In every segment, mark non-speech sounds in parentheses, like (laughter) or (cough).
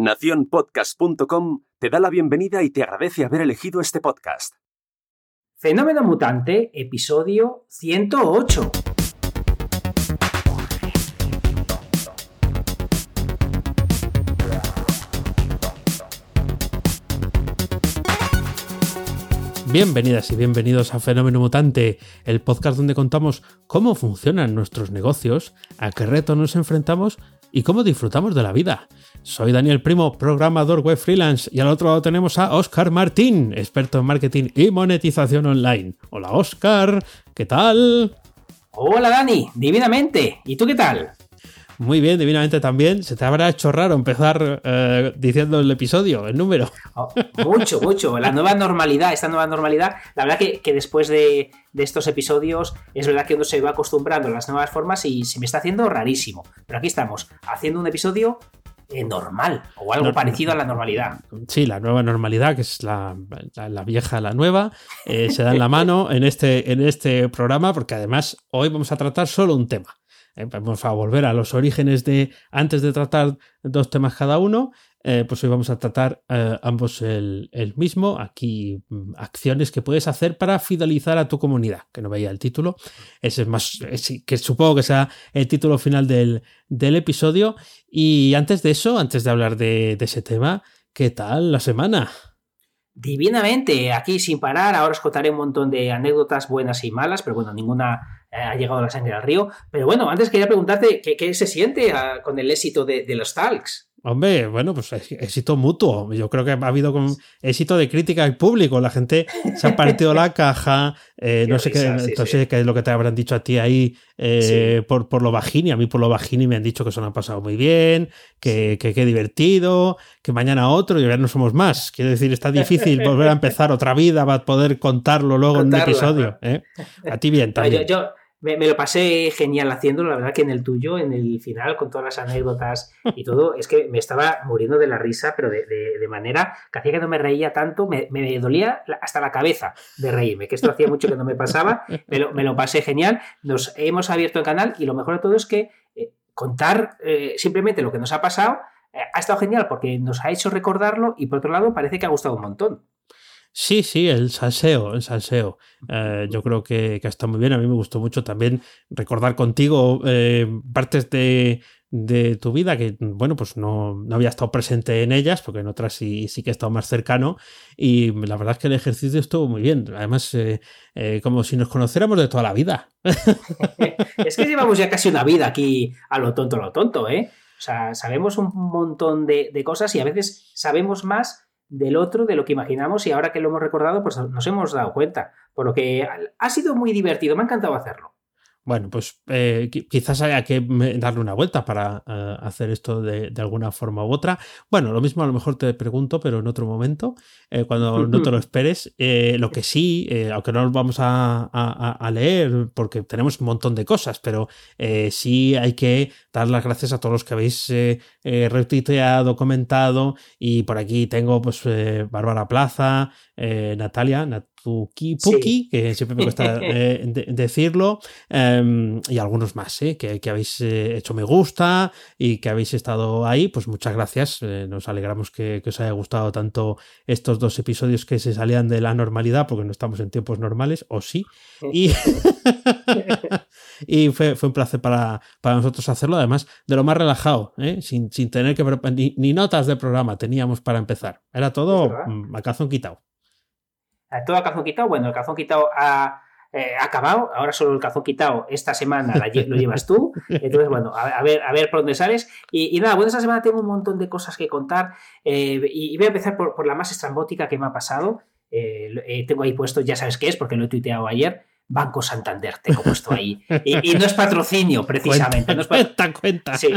Naciónpodcast.com te da la bienvenida y te agradece haber elegido este podcast. Fenómeno Mutante, episodio 108. Bienvenidas y bienvenidos a Fenómeno Mutante, el podcast donde contamos cómo funcionan nuestros negocios, a qué retos nos enfrentamos y cómo disfrutamos de la vida. Soy Daniel Primo, programador web freelance, y al otro lado tenemos a Oscar Martín, experto en marketing y monetización online. Hola Oscar, ¿qué tal? Hola Dani, divinamente. ¿Y tú qué tal? Muy bien, divinamente también. Se te habrá hecho raro empezar eh, diciendo el episodio, el número. Oh, mucho, mucho. La nueva normalidad, esta nueva normalidad. La verdad que, después de, estos episodios es verdad que uno se va acostumbrando a las nuevas formas y se me está haciendo rarísimo. Pero aquí estamos, haciendo un episodio eh, normal o algo parecido a la normalidad. Sí, la nueva normalidad, que es la, vieja, la nueva, eh, se da en la mano en este, en este programa porque además hoy vamos a tratar solo un tema. Eh, vamos a volver a los orígenes de antes de tratar dos temas cada uno. Eh, pues hoy vamos a tratar eh, ambos el, mismo. Aquí mm, acciones que puedes hacer para fidelizar a tu comunidad, que no veía el título. Ese es más, que supongo que sea el título final del, episodio. Y antes de eso, antes de hablar de, de ese tema, ¿qué tal la semana? Divinamente, aquí sin parar. Ahora os contaré un montón de anécdotas buenas y malas, pero bueno, ninguna ha llegado la sangre al río. Pero bueno, antes quería preguntarte qué, se siente ah, con el éxito de, de los Talks. Hombre, bueno, pues éxito mutuo. Yo creo que ha habido éxito de crítica al público. La gente se ha partido la caja. (laughs) Eh, no sé, qué, qué es lo que te habrán dicho a ti ahí eh, por, por lo bajini. A mí por lo bajini me han dicho que se lo han pasado muy bien, que qué divertido, que mañana otro y ya no somos más. Quiero decir, está difícil (laughs) volver a empezar otra vida para poder contarlo luego en un episodio. ¿eh? A ti bien también. Me, lo pasé genial haciéndolo, la verdad que en el tuyo, en el final, con todas las anécdotas y todo, es que me estaba muriendo de la risa, pero de, manera que hacía que no me reía tanto, me, dolía hasta la cabeza de reírme, que esto hacía mucho que no me pasaba, me lo, me lo pasé genial, nos hemos abierto el canal y lo mejor de todo es que eh, contar eh, simplemente lo que nos ha pasado eh, ha estado genial porque nos ha hecho recordarlo y por otro lado parece que ha gustado un montón. Sí, sí, el salseo, el salseo. Eh, yo creo que, que, está muy bien. A mí me gustó mucho también recordar contigo eh, partes de, de, tu vida que, bueno, pues no, no, había estado presente en ellas, porque en otras sí, sí que he estado más cercano. Y la verdad es que el ejercicio estuvo muy bien. Además, eh, como si nos conociéramos de toda la vida. (laughs) es que llevamos ya casi una vida aquí a lo tonto, a lo tonto, ¿eh? O sea, sabemos un montón de, de cosas y a veces sabemos más del otro de lo que imaginamos y ahora que lo hemos recordado, pues nos hemos dado cuenta. Por lo que ha sido muy divertido, me ha encantado hacerlo. Bueno, pues eh, quizás haya que darle una vuelta para eh, hacer esto de, alguna forma u otra. Bueno, lo mismo a lo mejor te pregunto, pero en otro momento, eh, cuando no te lo (laughs) esperes. lo que sí, aunque no lo vamos a, leer porque tenemos un montón de cosas, pero sí hay que dar las gracias a todos los que habéis retuiteado, comentado. Y por aquí tengo pues Bárbara Plaza, Natalia, Puki, que siempre me cuesta (laughs) eh, decirlo, em, y algunos más, eh, que, habéis eh, hecho me gusta y que habéis estado ahí, pues muchas gracias. nos alegramos que, os haya gustado tanto estos dos episodios que se salían de la normalidad, porque no estamos en tiempos normales, o sí. Y, (laughs) y fue, un placer para, nosotros hacerlo, además de lo más relajado, sin, tener que ni, notas de programa teníamos para empezar. Era todo a calzón quitado todo a calzón quitado. Bueno, el calzón quitado ha, eh, acabado, ahora solo el calzón quitado esta semana lo llevas tú. Entonces, bueno, a, ver, a ver por dónde sales. Y, nada, bueno, esta semana tengo un montón de cosas que contar eh, y, voy a empezar por, la más estrambótica que me ha pasado. Eh, tengo ahí puesto, ya sabes qué es, porque lo he tuiteado ayer. Banco Santander, tengo puesto ahí. Y, no es patrocinio, (laughs) precisamente. Cuenta, cuenta, Sí.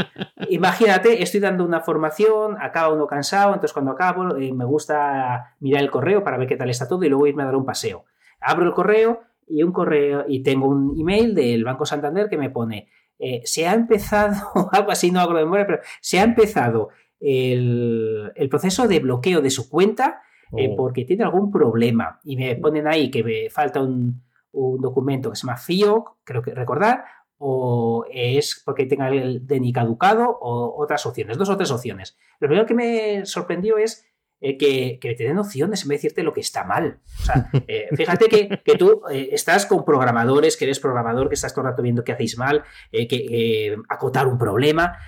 Imagínate, estoy dando una formación, acaba uno cansado, entonces cuando acabo eh, me gusta mirar el correo para ver qué tal está todo y luego irme a dar un paseo. Abro el correo y un correo y tengo un email del Banco Santander que me pone eh, se ha empezado, (laughs) algo así, no hago de memoria, pero se ha empezado el, proceso de bloqueo de su cuenta eh, oh. porque tiene algún problema y me ponen ahí que me falta un un documento que se llama FIOC, creo que recordar, o es porque tenga el DNI caducado o otras opciones, dos o tres opciones. Lo primero que me sorprendió es eh, que, que, te den opciones en vez de decirte lo que está mal. O sea, eh, fíjate que, tú eh, estás con programadores, que eres programador, que estás todo el rato viendo qué hacéis mal, que acotar un problema.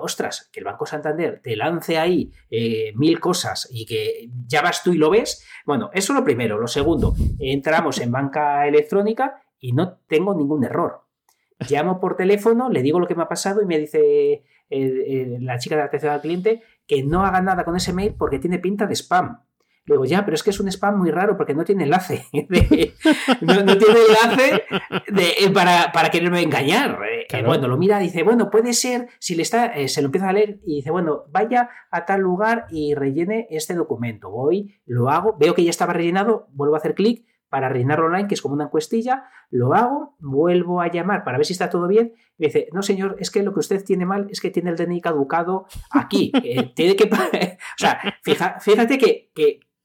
ostras, que el Banco Santander te lance ahí mil cosas y que ya vas tú y lo ves. Bueno, eso lo primero. Lo segundo, entramos en banca electrónica y no tengo ningún error. Llamo por teléfono, le digo lo que me ha pasado y me dice la chica de atención al cliente que no haga nada con ese mail porque tiene pinta de spam. Le digo, ya, pero es que es un spam muy raro porque no tiene enlace. (laughs) no, tiene enlace eh, para, para, quererme engañar. Eh, bueno, lo mira y dice, bueno, puede ser, si le está, eh, se lo empieza a leer y dice, bueno, vaya a tal lugar y rellene este documento. Voy, lo hago, veo que ya estaba rellenado, vuelvo a hacer clic para rellenarlo online, que es como una encuestilla, lo hago, vuelvo a llamar para ver si está todo bien, y me dice, no señor, es que lo que usted tiene mal es que tiene el DNI caducado aquí, (laughs) tiene que... (laughs) o sea, fíjate que,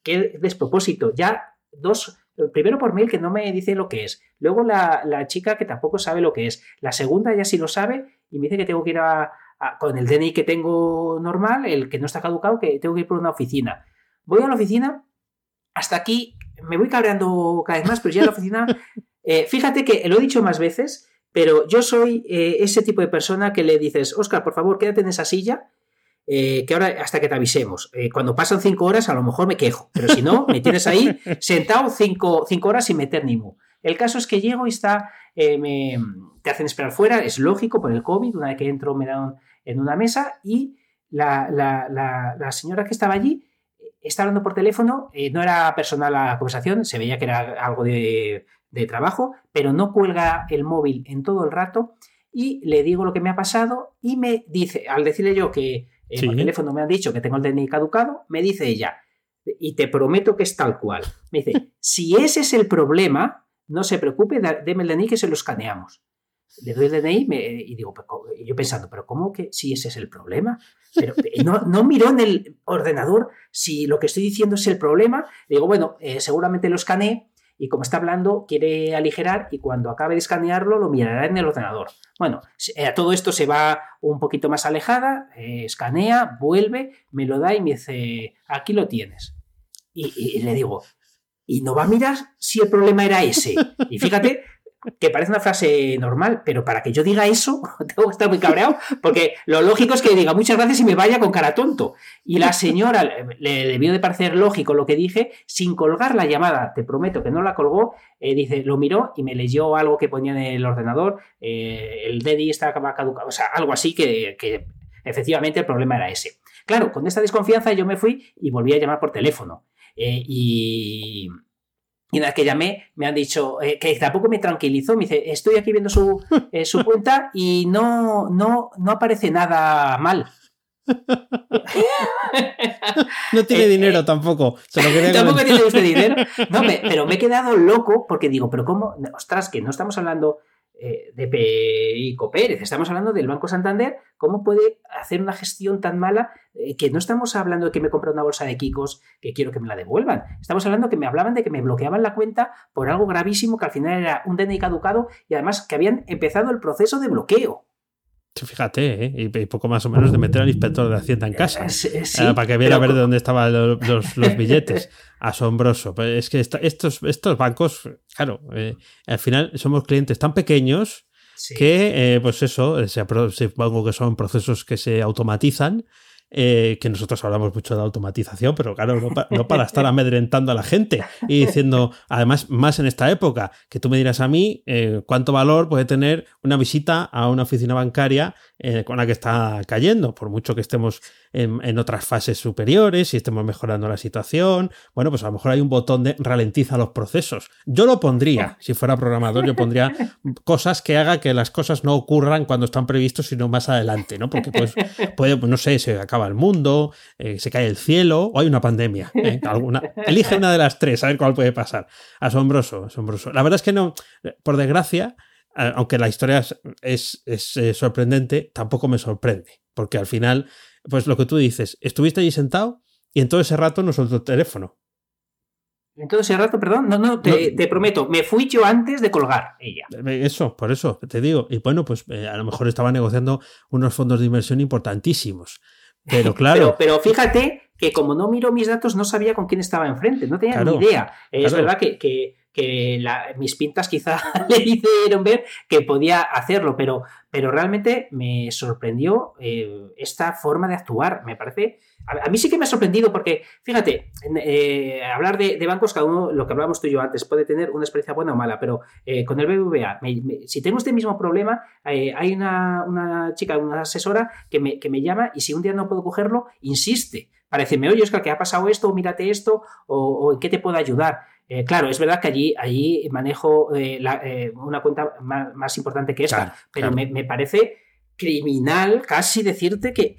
que, despropósito, ya dos... Primero por mail que no me dice lo que es. Luego la, chica que tampoco sabe lo que es. La segunda ya sí lo sabe y me dice que tengo que ir a, con el DNI que tengo normal, el que no está caducado, que tengo que ir por una oficina. Voy a la oficina, hasta aquí me voy cabreando cada vez más, pero ya en la oficina, eh, fíjate que lo he dicho más veces, pero yo soy eh, ese tipo de persona que le dices, Oscar, por favor, quédate en esa silla, eh, que ahora hasta que te avisemos. cuando pasan cinco horas, a lo mejor me quejo, pero si no, me tienes ahí (laughs) sentado cinco, horas sin meter ni mu. El caso es que llego y está, me, te hacen esperar fuera, es lógico por el COVID, una vez que entro me dan en una mesa y la, la señora que estaba allí está hablando por teléfono, eh, no era personal la conversación, se veía que era algo de, trabajo, pero no cuelga el móvil en todo el rato y le digo lo que me ha pasado y me dice, al decirle yo que en el teléfono me han dicho que tengo el DNI caducado, me dice ella, y te prometo que es tal cual, me dice, (laughs) si ese es el problema, no se preocupe, deme el DNI que se lo escaneamos. Le doy el DNI y digo, yo pensando, pero ¿cómo que si ese es el problema? Pero no, no miró en el ordenador si lo que estoy diciendo es el problema. Digo, bueno, eh, seguramente lo escaneé y como está hablando, quiere aligerar y cuando acabe de escanearlo lo mirará en el ordenador. Bueno, eh, a todo esto se va un poquito más alejada, eh, escanea, vuelve, me lo da y me dice, aquí lo tienes. y le digo, y no va a mirar si el problema era ese. Y fíjate que parece una frase normal, pero para que yo diga eso, (laughs) tengo que estar muy cabreado, porque lo lógico es que diga muchas gracias y me vaya con cara tonto. Y la señora le debió de parecer lógico lo que dije, sin colgar la llamada, te prometo que no la colgó, eh, dice, lo miró y me leyó algo que ponía en el ordenador, eh, el DDI estaba caducado, o sea, algo así que, que efectivamente el problema era ese. Claro, con esta desconfianza yo me fui y volví a llamar por teléfono. Eh, y, y una vez que llamé, me han dicho eh, que tampoco me tranquilizó. Me dice, estoy aquí viendo su, eh, su (laughs) cuenta y no, no, no aparece nada mal. no tiene eh, dinero tampoco. tampoco tiene usted (laughs) dinero. No, pero me he quedado loco porque digo, pero ¿cómo? Ostras, que no estamos hablando eh, de Perico Pérez, estamos hablando del Banco Santander, ¿cómo puede hacer una gestión tan mala eh, que no estamos hablando de que me compre una bolsa de Kikos que quiero que me la devuelvan? Estamos hablando que me hablaban de que me bloqueaban la cuenta por algo gravísimo que al final era un DNI caducado y además que habían empezado el proceso de bloqueo. Fíjate, ¿eh? y poco más o menos de meter al inspector de Hacienda en casa eh, para que viera a ver de dónde estaban (laughs) los, billetes. Asombroso. Es que estos, estos bancos, claro, eh, al final somos clientes tan pequeños que, pues eso, supongo que son procesos que se automatizan eh, que nosotros hablamos mucho de automatización, pero claro, no, para estar amedrentando a la gente y diciendo, además, más en esta época, que tú me dirás a mí eh, cuánto valor puede tener una visita a una oficina bancaria eh, con la que está cayendo, por mucho que estemos en, otras fases superiores y estemos mejorando la situación. Bueno, pues a lo mejor hay un botón de ralentiza los procesos. Yo lo pondría, si fuera programador, yo pondría cosas que haga que las cosas no ocurran cuando están previstos, sino más adelante, ¿no? Porque pues puede, no sé, se acaba el mundo, eh, se cae el cielo o hay una pandemia. ¿eh? (laughs) Alguna, elige una de las tres, a ver cuál puede pasar. Asombroso, asombroso. La verdad es que no, por desgracia, aunque la historia es, eh, sorprendente, tampoco me sorprende, porque al final pues lo que tú dices, estuviste allí sentado y en todo ese rato no soltó el teléfono. En todo ese rato, perdón, no, no, te, te, prometo, me fui yo antes de colgar ella. Eso, por eso te digo. Y bueno, pues eh, a lo mejor estaba negociando unos fondos de inversión importantísimos. (laughs) Pero claro. pero, fíjate que como no miro mis datos, no sabía con quién estaba enfrente, no tenía ni idea. Es verdad que, que, que mis pintas quizá (laughs) le hicieron ver que podía hacerlo, pero, pero realmente me sorprendió eh, esta forma de actuar. Me parece. A, mí sí que me ha sorprendido porque, fíjate, eh, hablar de, bancos, cada uno, lo que hablábamos tú y yo antes, puede tener una experiencia buena o mala, pero eh, con el BBVA, si tengo este mismo problema, hay una, chica, una asesora que me, que me llama y si un día no puedo cogerlo, insiste para decirme, oye, Oscar, que ha pasado esto, o mírate esto, o, en qué te puedo ayudar. Eh, claro, es verdad que allí, allí manejo eh, eh, una cuenta más, importante que esta, pero Me, parece criminal casi decirte que,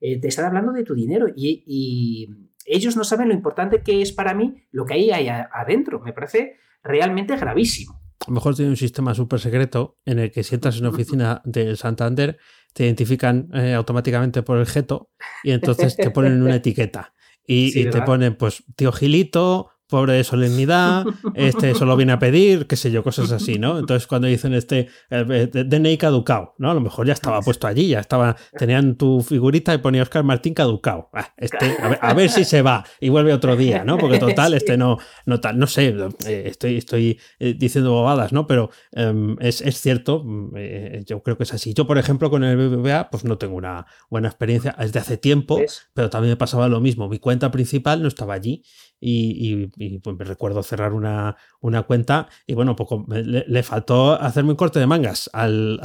te están hablando de tu dinero y, ellos no saben lo importante que es para mí lo que hay ahí adentro. Me parece realmente gravísimo. A lo mejor tiene un sistema súper secreto en el que si entras en una oficina del Santander, te identifican automáticamente por el geto y entonces te ponen una (laughs) etiqueta. Y, y te ponen, pues, tío Gilito, pobre de solemnidad, este solo viene a pedir, qué sé yo, cosas así, ¿no? Entonces cuando dicen este eh, eh, DNI caducado, ¿no? A lo mejor ya estaba puesto allí, ya estaba, tenían tu figurita y ponía Oscar Martín caducado. Ah, este, a ver, si se va y vuelve otro día, ¿no? Porque total, este no, no tal, no sé, eh, estoy, estoy diciendo bobadas, ¿no? Pero em, es, es, cierto, mm, yo creo que es así. Yo, por ejemplo, con el BBVA, pues no tengo una buena experiencia, es de hace tiempo, pero también me pasaba lo mismo. Mi cuenta principal no estaba allí y, pues me recuerdo cerrar una, una, cuenta y bueno, poco le, faltó hacerme un corte de mangas al,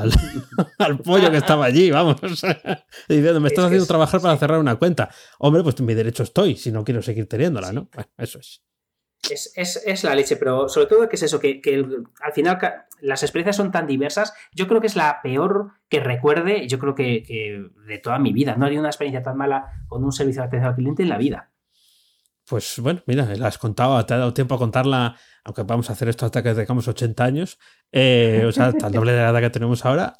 al, (laughs) pollo que estaba allí, vamos, (laughs) diciendo, me estás haciendo trabajar para cerrar una cuenta. Hombre, pues mi derecho estoy, si no quiero seguir teniéndola, ¿no? eso es. Es, la leche, pero sobre todo que es eso, que, al final las experiencias son tan diversas. Yo creo que es la peor que recuerde, yo creo que, que de toda mi vida. No hay una experiencia tan mala con un servicio de atención al cliente en la vida. Pues bueno, mira, la has contado, te ha dado tiempo a contarla, aunque vamos a hacer esto hasta que tengamos 80 años, eh, o sea, hasta el doble de la edad que tenemos ahora,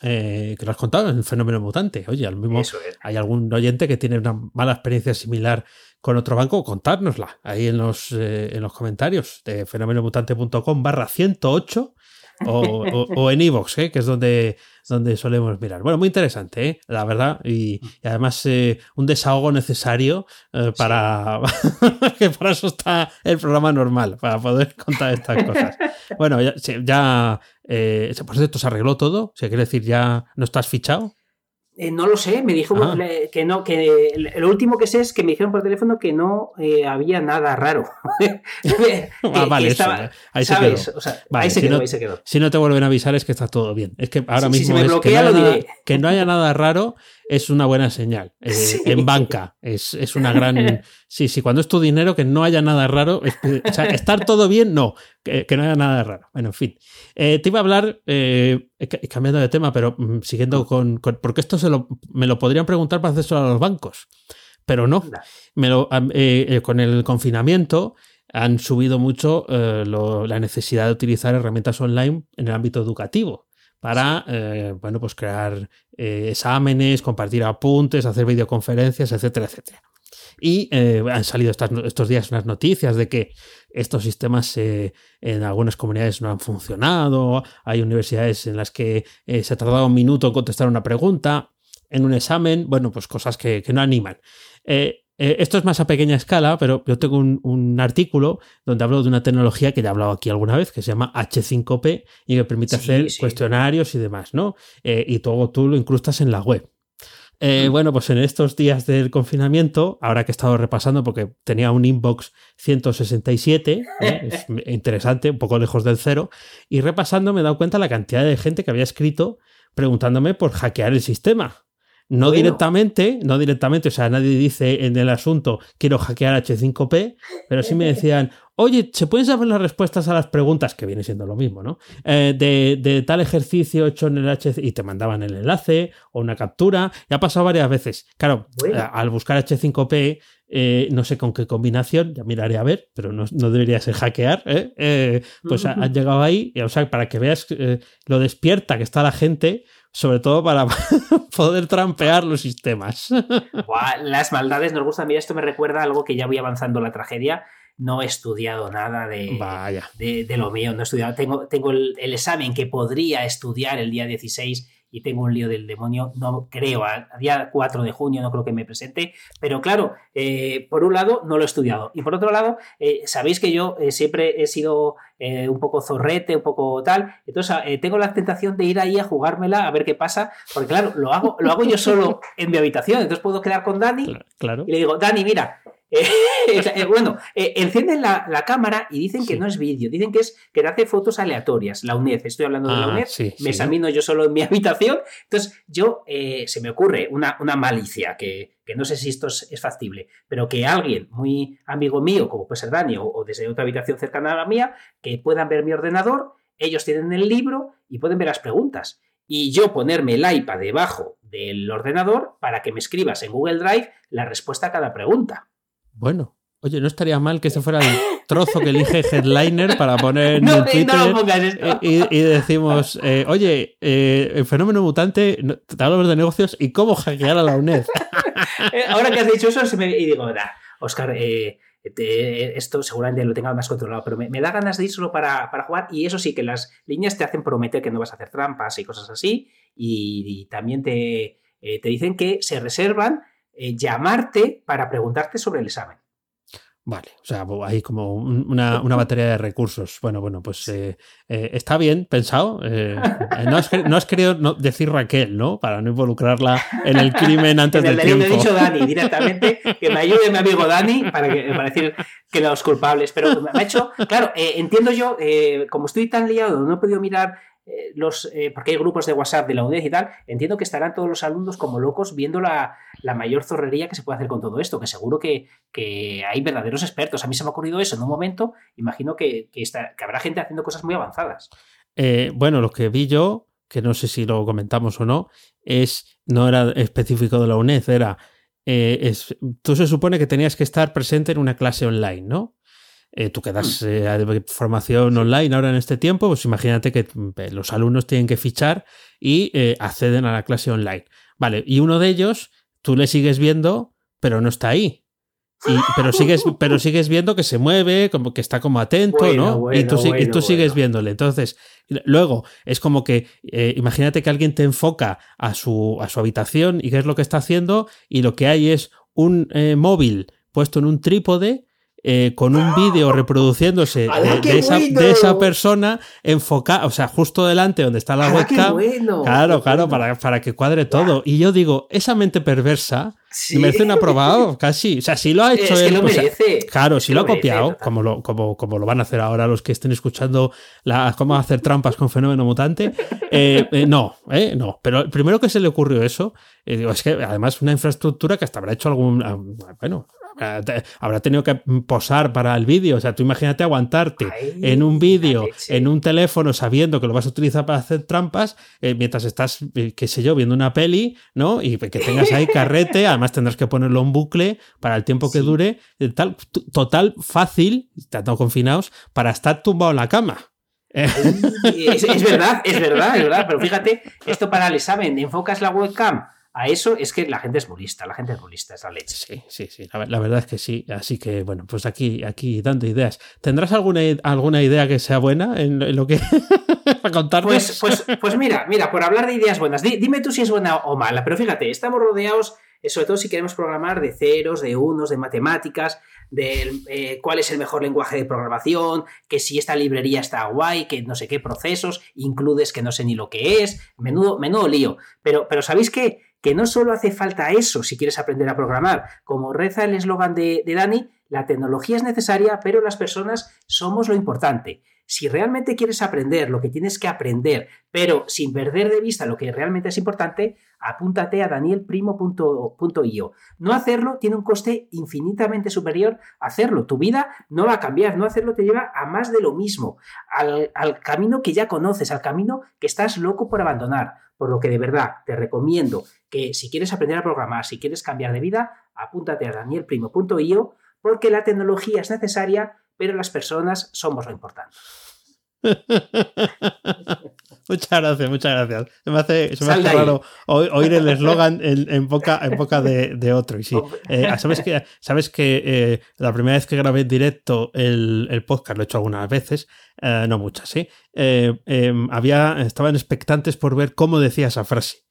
eh, que lo has contado en el fenómeno mutante. Oye, al mismo, hay algún oyente que tiene una mala experiencia similar con otro banco, contárnosla ahí en los, eh, en los comentarios de fenomenomutante.com barra 108 o, en Evox, ¿eh? que es donde, donde solemos mirar. Bueno, muy interesante, ¿eh? la verdad, y, además eh, un desahogo necesario para (laughs) que para eso está el programa normal, para poder (laughs) contar estas cosas. Bueno, ya, ya por cierto, se arregló todo, o sea, quiere decir, ya no estás fichado. Eh, no lo sé, me dijo ah. que no, que lo último que sé es que me dijeron por teléfono que no eh, había nada raro. ah, vale, ahí, se quedó. ahí, se quedó, si no, Si no te vuelven a avisar es que está todo bien. Es que ahora mismo es que, no nada, que, no haya nada raro es una buena señal. Eh, en banca es, es, una gran... (laughs) Sí, sí, cuando es tu dinero, que no haya nada raro. o sea, estar todo bien, no, que, no haya nada raro. Bueno, en fin. Eh, te iba a hablar, eh, cambiando de tema, pero mm, siguiendo con, Porque esto se lo, me lo podrían preguntar para hacer a los bancos, pero no. Me lo, con el confinamiento han subido mucho la necesidad de utilizar herramientas online en el ámbito educativo para eh, bueno, pues crear eh, exámenes, compartir apuntes, hacer videoconferencias, etcétera, etcétera. Y eh, han salido estos días unas noticias de que estos sistemas en algunas comunidades no han funcionado, hay universidades en las que se ha tardado un minuto en contestar una pregunta, en un examen, bueno, pues cosas que, que no animan. Eh, esto es más a pequeña escala, pero yo tengo un, artículo donde hablo de una tecnología que ya he hablado aquí alguna vez, que se llama H5P y que permite hacer cuestionarios y demás, ¿no? Eh, y todo tú lo incrustas en la web. Eh, bueno, pues en estos días del confinamiento, ahora que he estado repasando, porque tenía un inbox 167, (laughs) es interesante, un poco lejos del cero, y repasando me he dado cuenta de la cantidad de gente que había escrito preguntándome por hackear el sistema. No directamente, no directamente, o sea, nadie dice en el asunto quiero hackear H5P, pero sí me decían, oye, ¿se pueden saber las respuestas a las preguntas? Que viene siendo lo mismo, ¿no? Eh, de, tal ejercicio hecho en el H y te mandaban el enlace o una captura. Y ha pasado varias veces. Claro, eh, al buscar H5P, eh, no sé con qué combinación, ya miraré a ver, pero no, debería ser hackear, pues han (laughs) llegado ahí, o sea, para que veas lo despierta que está la gente sobre todo para (laughs) poder trampear los sistemas. (laughs) las maldades nos gustan. Mira, esto me recuerda a algo que ya voy avanzando la tragedia. No he estudiado nada de, de, lo mío, no he estudiado. Tengo, tengo el, el, examen que podría estudiar el día 16 y tengo un lío del demonio, no creo, a, día 4 de junio no creo que me presente, pero claro, eh, por un lado no lo he estudiado y por otro lado, eh, sabéis que yo eh, siempre he sido un poco zorrete, un poco tal, entonces tengo la tentación de ir ahí a jugármela a ver qué pasa, porque claro, lo hago, lo hago yo solo en mi habitación, entonces puedo quedar con Dani claro. y le digo, Dani, mira, (laughs) eh, (laughs) bueno, eh, encienden la, cámara y dicen que no es vídeo, dicen que es que te hace fotos aleatorias. La UNED, estoy hablando de la ah, UNED, me examino yo solo en mi (laughs) habitación. Entonces, yo eh, se me ocurre una, una malicia que, no sé si esto es, factible, pero que alguien muy amigo mío, como puede ser Dani, o, desde otra habitación cercana a la mía, que puedan ver mi ordenador, ellos tienen el libro y pueden ver las preguntas. Y yo ponerme el iPad debajo del ordenador para que me escribas en Google Drive la respuesta a cada pregunta. Bueno, oye, no estaría mal que ese fuera el trozo que elige Headliner para poner en (laughs) el Twitter y, decimos, eh, oye, eh, el fenómeno mutante, te hablamos de negocios y cómo hackear a la UNED. (laughs) Eh, ahora que has dicho eso, se me, y digo, Oscar, esto seguramente lo tenga más controlado, pero me, da ganas de ir solo para, jugar y eso sí, que las líneas te hacen prometer que no vas a hacer trampas y cosas así y, también te, te dicen que se reservan eh, llamarte para preguntarte sobre el examen. Vale, o sea, hay como una, batería de recursos. Bueno, bueno, pues eh, eh, está bien pensado. no, has, querido decir Raquel, ¿no? Para no involucrarla en el crimen antes del tiempo. he dicho Dani directamente, que me ayude mi amigo Dani para, para decir que los culpables. Pero me ha hecho, claro, entiendo yo, como estoy tan liado, no he podido mirar eh, eh, porque hay grupos de WhatsApp de la UNED y tal, entiendo que estarán todos los alumnos como locos viendo la, mayor zorrería que se puede hacer con todo esto, que seguro que, hay verdaderos expertos. A mí se me ha ocurrido eso en un momento, imagino que, habrá gente haciendo cosas muy avanzadas. Eh, bueno, lo que vi yo, que no sé si lo comentamos o no, es, no era específico de la UNED, era, tú se supone que tenías que estar presente en una clase online, ¿no? Eh, tú quedas mm. eh, formación online ahora en este tiempo, pues imagínate que mm, los alumnos tienen que fichar y eh, acceden a la clase online. Vale, y uno de ellos, tú le sigues viendo, pero no está ahí. pero, sigues, pero sigues viendo que se mueve, como que está como atento, ¿no? y tú, y tú sigues viéndole. Entonces, luego es como que imagínate que alguien te enfoca a su, a su habitación y qué es lo que está haciendo, y lo que hay es un móvil puesto en un trípode eh, con un vídeo reproduciéndose de, esa, persona enfocada, o sea, justo delante donde está la webcam. claro, claro, para, para, que cuadre todo. Y yo digo, esa mente perversa merece un aprobado, (laughs) casi. O sea, si lo ha hecho él. Pues, claro, si lo, ha copiado, como lo, como, como lo van a hacer ahora los que estén escuchando la, cómo (laughs) hacer trampas con fenómeno mutante. Eh, eh, no, eh, no. Pero primero que se le ocurrió eso, digo, es que además una infraestructura que hasta habrá hecho algún. Ah, bueno, habrá tenido que posar para el vídeo. O sea, tú imagínate aguantarte en un vídeo, en un teléfono, sabiendo que lo vas a utilizar para hacer trampas, eh, mientras estás, eh, qué sé yo, viendo una peli, ¿no? Y que tengas ahí carrete, (laughs) además tendrás que ponerlo en bucle para el tiempo que dure, eh, tal, total fácil, estando confinados, para estar tumbado en la cama. Es, es, verdad, es verdad, es verdad, pero fíjate, esto para el examen, enfocas la webcam a eso es que la gente es bulista, la gente es bulista, es la leche. Sí, sí, sí, la, verdad es que sí. Así que, bueno, pues aquí, aquí dando ideas. ¿Tendrás alguna, alguna idea que sea buena en, lo que (laughs) para contarnos? Pues, pues, pues mira, mira, por hablar de ideas buenas, dime tú si es buena o mala, pero fíjate, estamos rodeados, eh, sobre todo si queremos programar de ceros, de unos, de matemáticas, de eh, cuál es el mejor lenguaje de programación, que si esta librería está guay, que no sé qué procesos, includes que no sé ni lo que es, menudo, menudo lío. Pero, pero ¿sabéis qué? Que no solo hace falta eso si quieres aprender a programar. Como reza el eslogan de, Dani, la tecnología es necesaria, pero las personas somos lo importante. Si realmente quieres aprender lo que tienes que aprender, pero sin perder de vista lo que realmente es importante, apúntate a danielprimo.io. No hacerlo tiene un coste infinitamente superior a hacerlo. Tu vida no va a cambiar, no hacerlo te lleva a más de lo mismo, al, al camino que ya conoces, al camino que estás loco por abandonar. Por lo que de verdad te recomiendo que si quieres aprender a programar, si quieres cambiar de vida, apúntate a danielprimo.io porque la tecnología es necesaria, pero las personas somos lo importante. (laughs) Muchas gracias, muchas gracias. Se me hace, se me hace raro oír el eslogan en, en, boca, en boca de, de otro. Y sí, eh, sabes que, sabes que eh, la primera vez que grabé en directo el, el podcast, lo he hecho algunas veces, eh, no muchas, sí. Em, había, estaban expectantes por ver cómo decía esa frase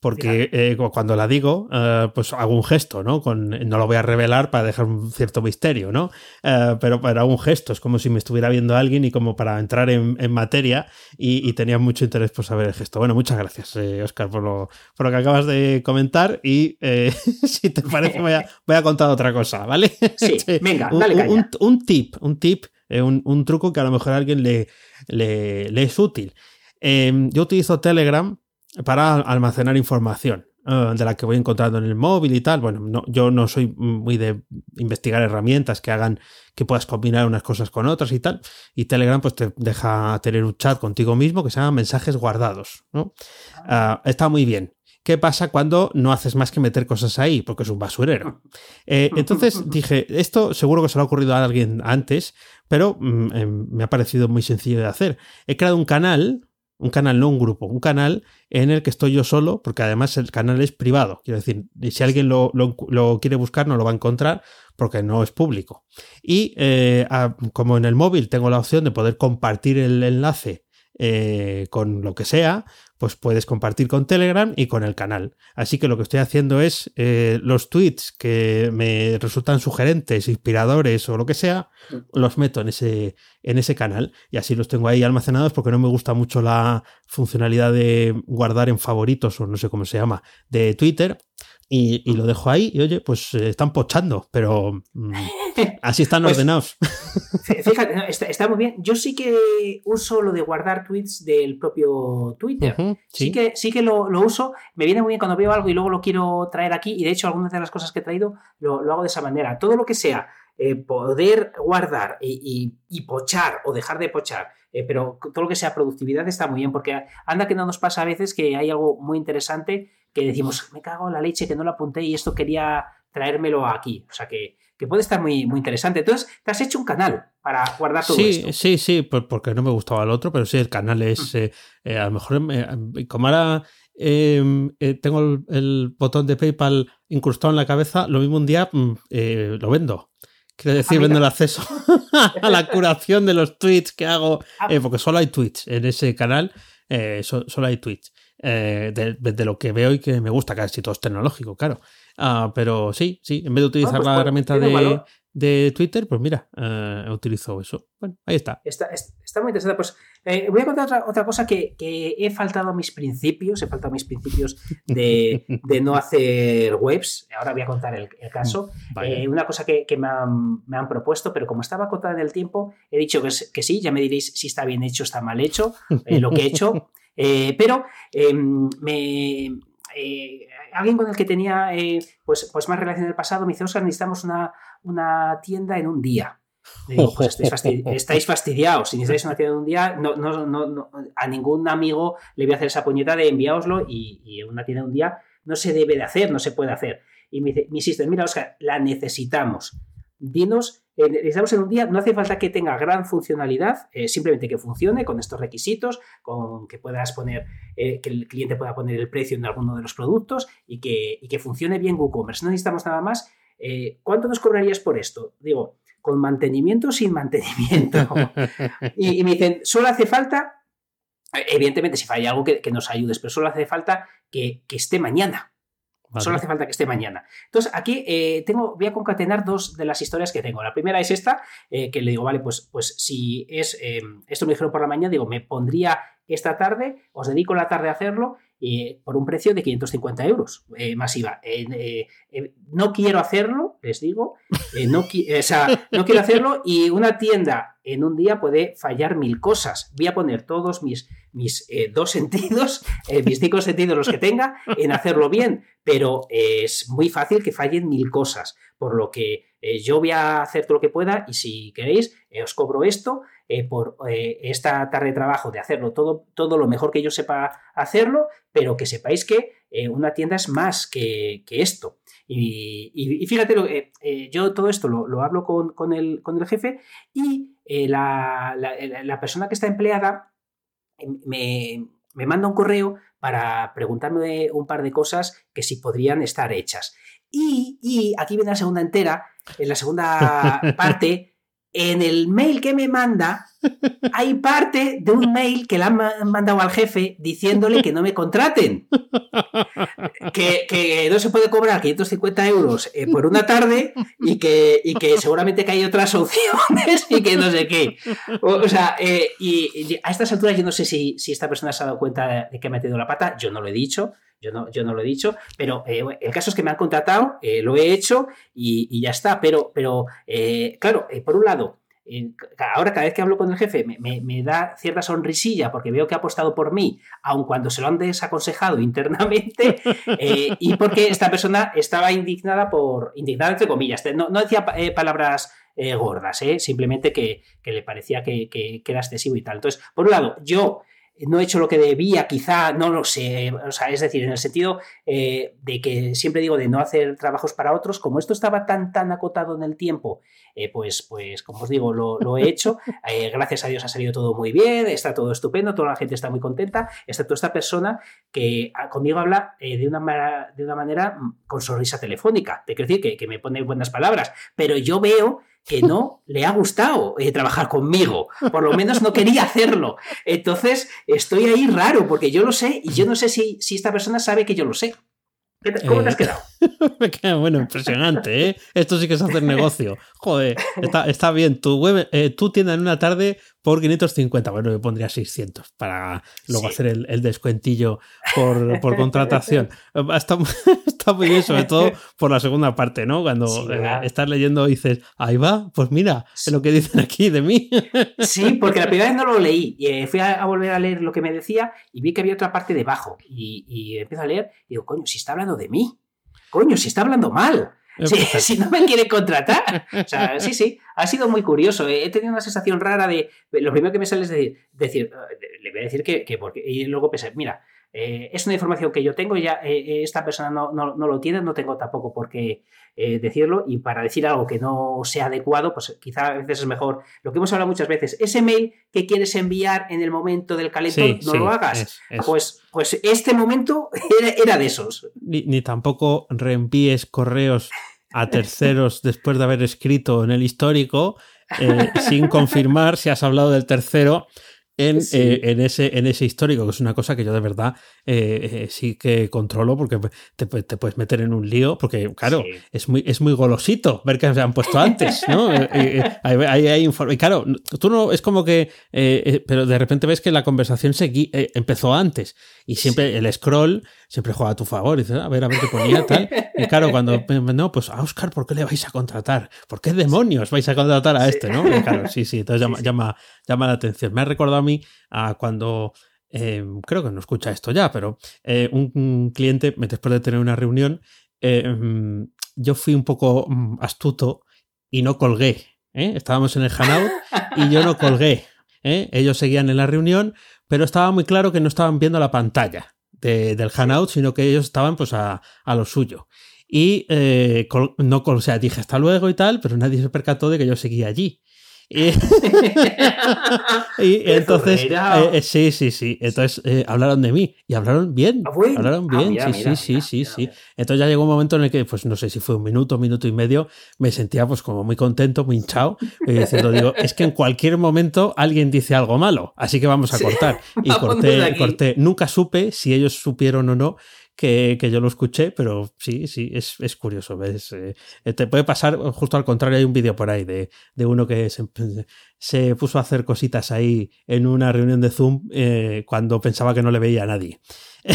porque eh, cuando la digo, eh, pues hago un gesto, ¿no? Con, no lo voy a revelar para dejar un cierto misterio, ¿no? Eh, pero, pero hago un gesto, es como si me estuviera viendo alguien y como para entrar en, materia y, tenía mucho interés por saber el gesto. Bueno, muchas gracias, Oscar, por lo, por lo que acabas de comentar y (laughs) si te parece voy a, voy a contar otra cosa, ¿vale? Sí, (laughs) venga, dale un, un, tip, un tip, un, un, truco que a lo mejor a alguien le, le, le es útil. yo utilizo Telegram para almacenar información eh, de la que voy encontrando en el móvil y tal. Bueno, no, yo no soy muy de investigar herramientas que hagan que puedas combinar unas cosas con otras y tal. Y Telegram pues te deja tener un chat contigo mismo que se llama mensajes guardados. ¿no? Ah, está muy bien. ¿Qué pasa cuando no haces más que meter cosas ahí? Porque es un basurero. (laughs) Eh, entonces dije, esto seguro que se lo ha ocurrido a alguien antes, pero mm, em, me ha parecido muy sencillo de hacer. He creado un canal un canal, no un grupo, un canal en el que estoy yo solo, porque además el canal es privado. Quiero decir, si alguien lo, quiere buscar, no lo va a encontrar porque no es público. Y eh, como en el móvil tengo la opción de poder compartir el enlace eh, con lo que sea, pues puedes compartir con Telegram y con el canal. Así que lo que estoy haciendo es eh, los tweets que me resultan sugerentes, inspiradores o lo que sea, los meto en ese, en ese canal y así los tengo ahí almacenados porque no me gusta mucho la funcionalidad de guardar en favoritos o no sé cómo se llama de Twitter y, lo dejo ahí y oye, pues eh, están pochando, pero mm, (laughs) así están pues, ordenados. Fíjate, está, muy bien. Yo sí que uso lo de guardar tweets del propio Twitter. sí. que, sí que lo, uso. Me viene muy bien cuando veo algo y luego lo quiero traer aquí. Y de hecho, algunas de las cosas que he traído lo, hago de esa manera. Todo lo que sea eh, poder guardar y, pochar o dejar de pochar. Eh, pero todo lo que sea productividad está muy bien, porque anda que no nos pasa a veces que hay algo muy interesante que decimos, me cago en la leche que no lo apunté y esto quería traérmelo aquí. O sea que, puede estar muy, muy interesante. Entonces, te has hecho un canal para guardar todo sí, esto. Sí, sí, porque no me gustaba el otro, pero sí, el canal es, eh, eh, a lo mejor, eh, como ahora em, tengo el, botón de PayPal incrustado en la cabeza, lo mismo un día mm, lo vendo. Quiero decir, ah, vendo el acceso (laughs) a la curación de los tweets que hago, ah. porque solo hay tweets en ese canal, solo hay tweets. Eh, de, lo que veo y que me gusta, casi todo es tecnológico, claro. Ah, pero sí, sí, en vez de utilizar ah, pues la herramienta de, Twitter, pues mira, eh, utilizo eso. Bueno, ahí está. Está, muy interesante. Pues eh, voy a contar otra, cosa que, he faltado a mis principios, he faltado a mis principios de, (laughs) no hacer webs. Ahora voy a contar el, caso. Mm, una cosa que, me, han, propuesto, pero como estaba acotada en el tiempo, he dicho que, que, sí, ya me diréis si está bien hecho o está mal hecho (laughs) lo que he hecho. Eh, pero em, me, eh, alguien con el que tenía eh, pues, pues más relación en el pasado me dice, Oscar, necesitamos una, una tienda en un día. Digo, pues (laughs) estáis, fastidiados. Si necesitáis una tienda en un día, no, no, no, a ningún amigo le voy a hacer esa puñeta de enviáoslo y, y, una tienda en un día no se debe de hacer, no se puede hacer. Y me dice, me insiste, mira, Oscar, la necesitamos. Dinos necesitamos en un día, no hace falta que tenga gran funcionalidad, eh, simplemente que funcione con estos requisitos, con que puedas poner, eh, que el cliente pueda poner el precio en alguno de los productos y que, funcione bien WooCommerce. No necesitamos nada más. Eh, ¿Cuánto nos cobrarías por esto? Digo, con mantenimiento o sin mantenimiento. (laughs) y, me dicen, solo hace falta, evidentemente si falla algo que, nos ayudes, pero solo hace falta que esté mañana. Solo hace falta que esté mañana. Entonces, aquí eh, tengo, voy a concatenar dos de las historias que tengo. La primera es esta, eh, que le digo, vale, pues, pues si es eh, esto me dijeron por la mañana, digo, me pondría esta tarde, os dedico la tarde a hacerlo por un precio de 550 euros masiva. no quiero hacerlo, les digo, no, quiero hacerlo y una tienda en un día puede fallar mil cosas. Voy a poner todos mis, mis eh, dos sentidos, eh, mis cinco sentidos los que tenga, en hacerlo bien, pero es muy fácil que fallen mil cosas, por lo que eh, yo voy a hacer todo lo que pueda y si queréis, os cobro esto por esta tarde de trabajo de hacerlo todo, todo lo mejor que yo sepa hacerlo, pero que sepáis que una tienda es más que, esto. Y, fíjate, yo todo esto lo, hablo con, con, el, con el jefe y eh, la, persona que está empleada em, me, me manda un correo para preguntarme un par de cosas que si podrían estar hechas. Y, y aquí viene la segunda entera, en la segunda parte, en el mail que me manda, hay parte de un mail que le han mandado al jefe diciéndole que no me contraten. Que, no se puede cobrar 550 euros eh, por una tarde y que, que seguramente que hay otras opciones y que no sé qué. O, sea, eh, y, a estas alturas yo no sé si, si, esta persona se ha dado cuenta de que ha metido la pata, yo no lo he dicho. Yo no, yo no lo he dicho, pero eh, el caso es que me han contratado, lo he hecho y, ya está. Pero, pero claro, por un lado, ahora cada vez que hablo con el jefe me, da cierta sonrisilla porque veo que ha apostado por mí, aun cuando se lo han desaconsejado (laughs) internamente, eh, y porque esta persona estaba indignada por, indignada entre comillas, no, decía eh, palabras eh, gordas, simplemente que, le parecía que, que, era excesivo y tal. Entonces, por un lado, yo no he hecho lo que debía, quizá, no lo sé. O sea, es decir, en el sentido eh, de que siempre digo de no hacer trabajos para otros, como esto estaba tan, tan acotado en el tiempo, eh, pues, pues, como os digo, lo, he hecho. (laughs) Eh, gracias a Dios ha salido todo muy bien, está todo estupendo, toda la gente está muy contenta, excepto esta persona que ah, conmigo habla de, una, de una manera mm, con sonrisa telefónica. Te quiero decir que, que me pone buenas palabras, pero yo veo que no le ha gustado eh, trabajar conmigo, por lo menos no quería hacerlo. Entonces, estoy ahí raro, porque yo lo sé y yo no sé si, si esta persona sabe que yo lo sé. ¿Cómo te has eh, quedado? (laughs) Me queda bueno, impresionante, ¿eh? Esto sí que es hacer negocio. Joder, está, bien. Tu web, eh, tú tienes en una tarde por 550. Bueno, yo pondría 600 para luego hacer el, descuentillo por, contratación. (laughs) Está, está, muy bien, sobre todo por la segunda parte, ¿no? Cuando eh, estás leyendo y dices, ahí va, pues mira, es lo que dicen aquí de mí. (laughs) Sí, porque la primera vez no lo leí. Y fui a, volver a leer lo que me decía y vi que había otra parte debajo. Y, y empiezo a leer y digo, coño, si está hablando de mí coño, si está hablando mal. (laughs) si no me quiere contratar. O sea, sí, sí, ha sido muy curioso. He tenido una sensación rara de. Lo primero que me sale es decir, decir le voy a decir que, que porque. Y luego pensé, mira, eh, es una información que yo tengo, ya eh, eh, esta persona no, no, lo tiene, no tengo tampoco por qué decirlo. Y para decir algo que no sea adecuado, pues quizá a veces es mejor. Lo que hemos hablado muchas veces, ese mail que quieres enviar en el momento del calentón, no lo hagas. Pues, pues este momento (laughs) era, de esos. Ni, ni tampoco reenvíes correos a terceros (laughs) después de haber escrito en el histórico. sin confirmar si has hablado del tercero, eh, en, ese, en ese histórico, que es una cosa que yo de verdad eh, eh, sí que controlo porque te, puedes meter en un lío, porque claro, es, muy, es muy golosito ver que se han puesto antes, ¿no? (laughs) y claro, tú no, es como que, pero de repente ves que la conversación se, empezó antes y siempre el scroll siempre juega a tu favor. Y dices, a ver, a ver qué ponía (laughs) tal. Y claro, cuando, no, pues a Oscar, ¿por qué le vais a contratar? ¿Por qué demonios vais a contratar a este? ¿no? claro, sí, sí, entonces (laughs) llama, llama, llama, la atención. Me ha recordado a mí a cuando, em, creo que no escucha esto ya, pero eh, un, cliente, después de tener una reunión, em, yo fui un poco mm, astuto y no colgué. ¿eh? Estábamos en el Hanout y yo no (laughs) colgué. ¿eh? Ellos seguían en la reunión, pero estaba muy claro que no estaban viendo la pantalla del Hanout, sino que ellos estaban pues a, a lo suyo. Y eh, no, o sea, dije hasta luego y tal, pero nadie se percató de que yo seguía allí. Y, (laughs) entonces, eh, eh, sí, sí, sí. Entonces eh, hablaron de mí y hablaron bien. Ah, hablaron ah, bien, sí, sí, sí, sí, sí. Entonces ya llegó un momento en el que, pues no sé si fue un minuto, minuto y medio, me sentía pues como muy contento, muy hinchado. Y diciendo, digo, (laughs) es que en cualquier momento alguien dice algo malo, así que vamos a cortar. (laughs) Y corté, corté. Nunca supe si ellos supieron o no que, yo lo escuché, pero sí, sí, es, es curioso. ¿ves? Eh, eh, te puede pasar justo al contrario, hay un vídeo por ahí de, de uno que se, se, puso a hacer cositas ahí en una reunión de Zoom eh, cuando pensaba que no le veía a nadie. (laughs)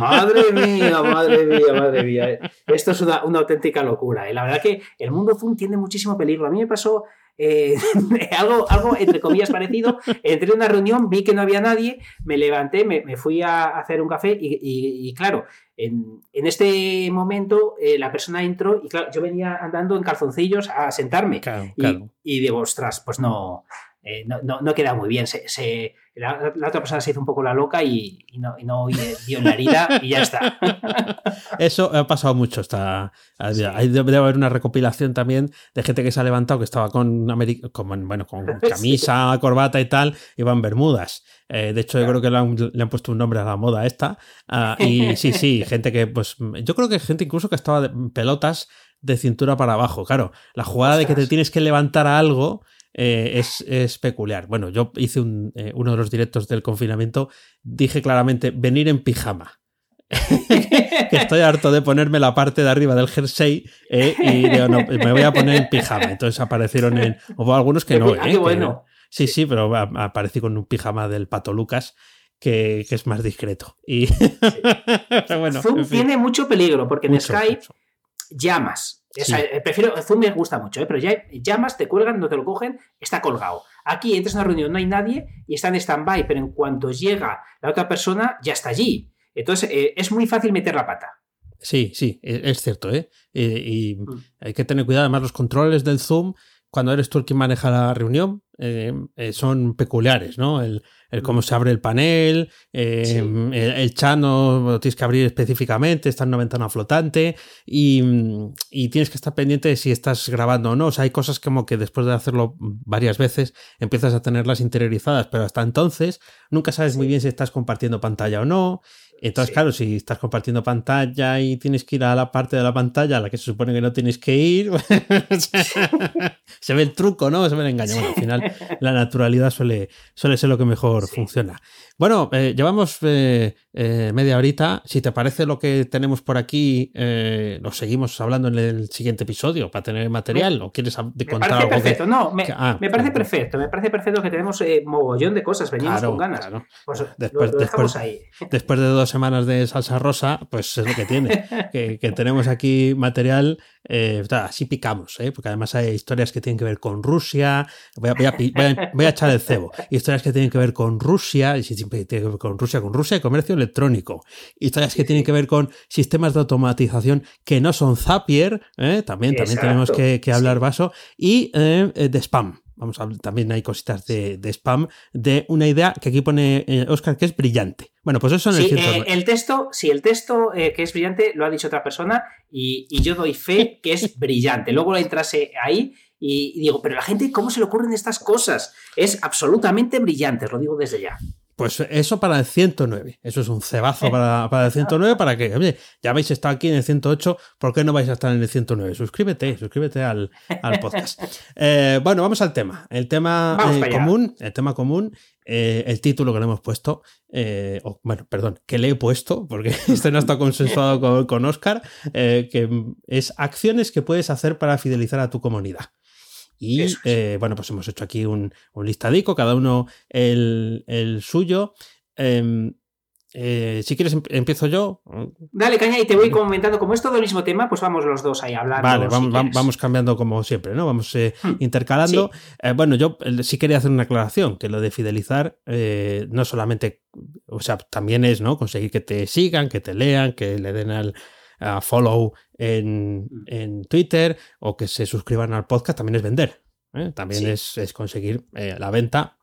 Madre mía, madre mía, madre mía. Esto es una, una auténtica locura. Y la verdad que el mundo Zoom tiene muchísimo peligro. A mí me pasó eh, (laughs) algo, algo entre comillas parecido. Entré en una reunión, vi que no había nadie, me levanté, me, fui a hacer un café y, claro, en, este momento eh, la persona entró y claro, yo venía andando en calzoncillos a sentarme y, digo, ostras, pues no, eh, no, no, no, queda muy bien. Se, se, la, la, otra persona se hizo un poco la loca y, y no, y no dio la herida y ya está. (laughs) Eso ha pasado mucho. Está, sí. Hay, debe haber una recopilación también de gente que se ha levantado que estaba con, con, bueno, con (laughs) camisa, sí. corbata y tal, iban bermudas. Eh, de hecho, yo creo que le han, le han, puesto un nombre a la moda esta. Uh, y (laughs) sí, sí, gente que, pues, yo creo que gente incluso que estaba de pelotas de cintura para abajo. Claro, la jugada Ostras. de que te tienes que levantar a algo eh, es, es, peculiar. Bueno, yo hice un, eh, uno de los directos del confinamiento, dije claramente venir en pijama. (laughs) que estoy harto de ponerme la parte de arriba del jersey eh, y digo, no, me voy a poner en pijama. Entonces aparecieron en. Hubo algunos que no. Ah, qué bueno. Que, sí, sí, pero aparecí con un pijama del pato Lucas. Que, que es más discreto. Y (laughs) bueno, Zoom en fin. tiene mucho peligro porque mucho, en Skype mucho. llamas. Sí. Eh, prefiero, Zoom me gusta mucho, ¿eh? pero ya llamas, te cuelgan, no te lo cogen, está colgado. Aquí entras en una reunión, no hay nadie y está en stand-by, pero en cuanto llega la otra persona, ya está allí. Entonces eh, es muy fácil meter la pata. Sí, sí, es cierto, ¿eh? Y, y mm. hay que tener cuidado. Además, los controles del Zoom, cuando eres tú el que maneja la reunión, eh, eh, son peculiares, ¿no? El, el, cómo se abre el panel, eh, sí. el, el, chat no lo tienes que abrir específicamente, está en una ventana flotante y, y, tienes que estar pendiente de si estás grabando o no. O sea, hay cosas como que después de hacerlo varias veces empiezas a tenerlas interiorizadas, pero hasta entonces nunca sabes sí. muy bien si estás compartiendo pantalla o no. Entonces, sí. claro, si estás compartiendo pantalla y tienes que ir a la parte de la pantalla a la que se supone que no tienes que ir, (laughs) (laughs) se ve el truco, ¿no? Se ve el engaño. Bueno, al final, la naturalidad suele, suele ser lo que mejor sí. funciona. Bueno, eh, llevamos eh, eh, media horita. Si te parece lo que tenemos por aquí, lo seguimos hablando en el siguiente episodio para tener material. ¿O quieres me contar algo? Perfecto. Que... No, me, ah, me parece perfecto. Me parece perfecto que tenemos mogollón de cosas. Venimos claro, con ganas. Claro. Pues después, lo, lo después, ahí. después de dos semanas de salsa rosa, pues es lo que tiene. (laughs) que, que, tenemos aquí material. Eh, así picamos, ¿eh? porque además hay historias que tienen que ver con Rusia. Voy a, voy a, voy a, voy a echar el cebo. Historias que tienen que ver con Rusia. Y si tiene que ver con Rusia, con Rusia y comercio electrónico. Historias que tienen que ver con sistemas de automatización que no son Zapier. ¿eh? También, también tenemos que, que hablar sí. vaso. Y eh, de spam. Vamos a también hay cositas de, de, spam, de una idea que aquí pone eh, Oscar que es brillante. Bueno, pues eso en el sí, eh, el texto, sí, el texto eh, que es brillante lo ha dicho otra persona y, y yo doy fe (laughs) que es brillante. Luego lo entrase ahí y, y, digo, pero la gente, ¿cómo se le ocurren estas cosas? Es absolutamente brillante, os lo digo desde ya. Pues eso para el 109. Eso es un cebazo para, para el (laughs) 109 para que, oye, ya habéis estado aquí en el 108, ¿por qué no vais a estar en el 109? Suscríbete, suscríbete al, al podcast. (laughs) eh, bueno, vamos al tema. El tema eh, común, el tema común, eh, el título que le hemos puesto, o, bueno, perdón, que le he puesto, porque (laughs) este no está consensuado con, con Oscar, que es acciones que puedes hacer para fidelizar a tu comunidad. Y es. eh, bueno, pues hemos hecho aquí un, un listadico, cada uno el, el suyo. Eh, eh, si quieres, empiezo yo. Dale, caña, y te voy comentando. Como es todo el mismo tema, pues vamos los dos ahí a hablar. Vale, vamos, si vamos, cambiando como siempre, ¿no? Vamos eh, hmm. intercalando. Sí. Eh, bueno, yo sí quería hacer una aclaración: que lo de fidelizar eh, no solamente, o sea, también es, ¿no? Conseguir que te sigan, que te lean, que le den al a follow en, hmm. en, Twitter o que se suscriban al podcast, también es vender. ¿eh? También sí. es, es, conseguir eh, la venta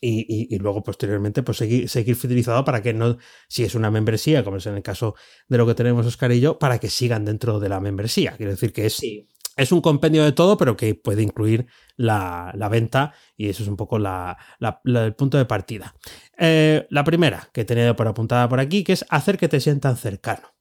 y, y, y, luego posteriormente pues seguir, seguir fidelizado para que no, si es una membresía, como es en el caso de lo que tenemos Oscar y yo, para que sigan dentro de la membresía. Quiero decir que es, sí. es un compendio de todo, pero que puede incluir la, la venta y eso es un poco la, la, la, el punto de partida. Eh, la primera que he tenido por apuntada por aquí, que es hacer que te sientan cercano.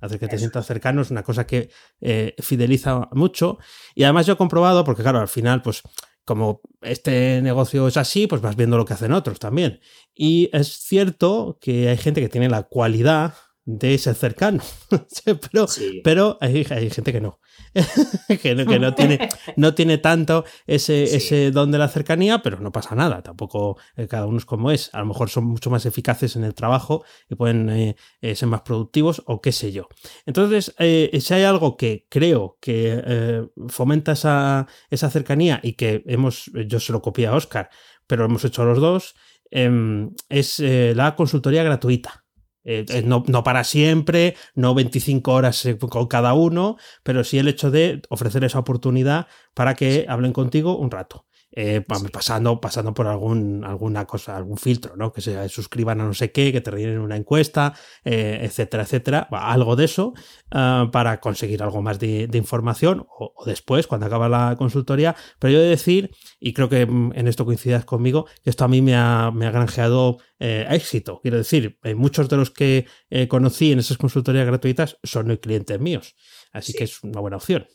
Hacer que te sientas cercano es una cosa que eh, fideliza mucho. Y además yo he comprobado, porque claro, al final, pues como este negocio es así, pues vas viendo lo que hacen otros también. Y es cierto que hay gente que tiene la cualidad de ser cercano, (laughs) pero, sí. pero hay, hay, gente que no, (laughs) que, no que no, tiene, (laughs) no tiene tanto ese, sí. ese don de la cercanía, pero no pasa nada, tampoco eh, cada uno es como es, a lo mejor son mucho más eficaces en el trabajo y pueden eh, eh, ser más productivos o qué sé yo. Entonces, si hay algo que creo que fomenta esa, esa cercanía y que hemos, yo se lo copié a Oscar, pero hemos hecho los dos, em, es la consultoría gratuita. Eh, sí. no, no, para siempre, no 25 horas con cada uno, pero sí el hecho de ofrecer esa oportunidad para que hablen contigo un rato. Eh, pasando, pasando por algún, alguna cosa, algún filtro, ¿no? Que se suscriban a no sé qué, que te rellenen una encuesta, eh, etcétera, etcétera. Algo de eso ah, para conseguir algo más de, información o, después, cuando acaba la consultoría. Pero yo he de decir, y creo que mm, en esto coincidas conmigo, que esto a mí me ha, me ha granjeado eh, éxito. Quiero decir, muchos de los que conocí en esas consultorías gratuitas son clientes míos. Así que es una buena opción.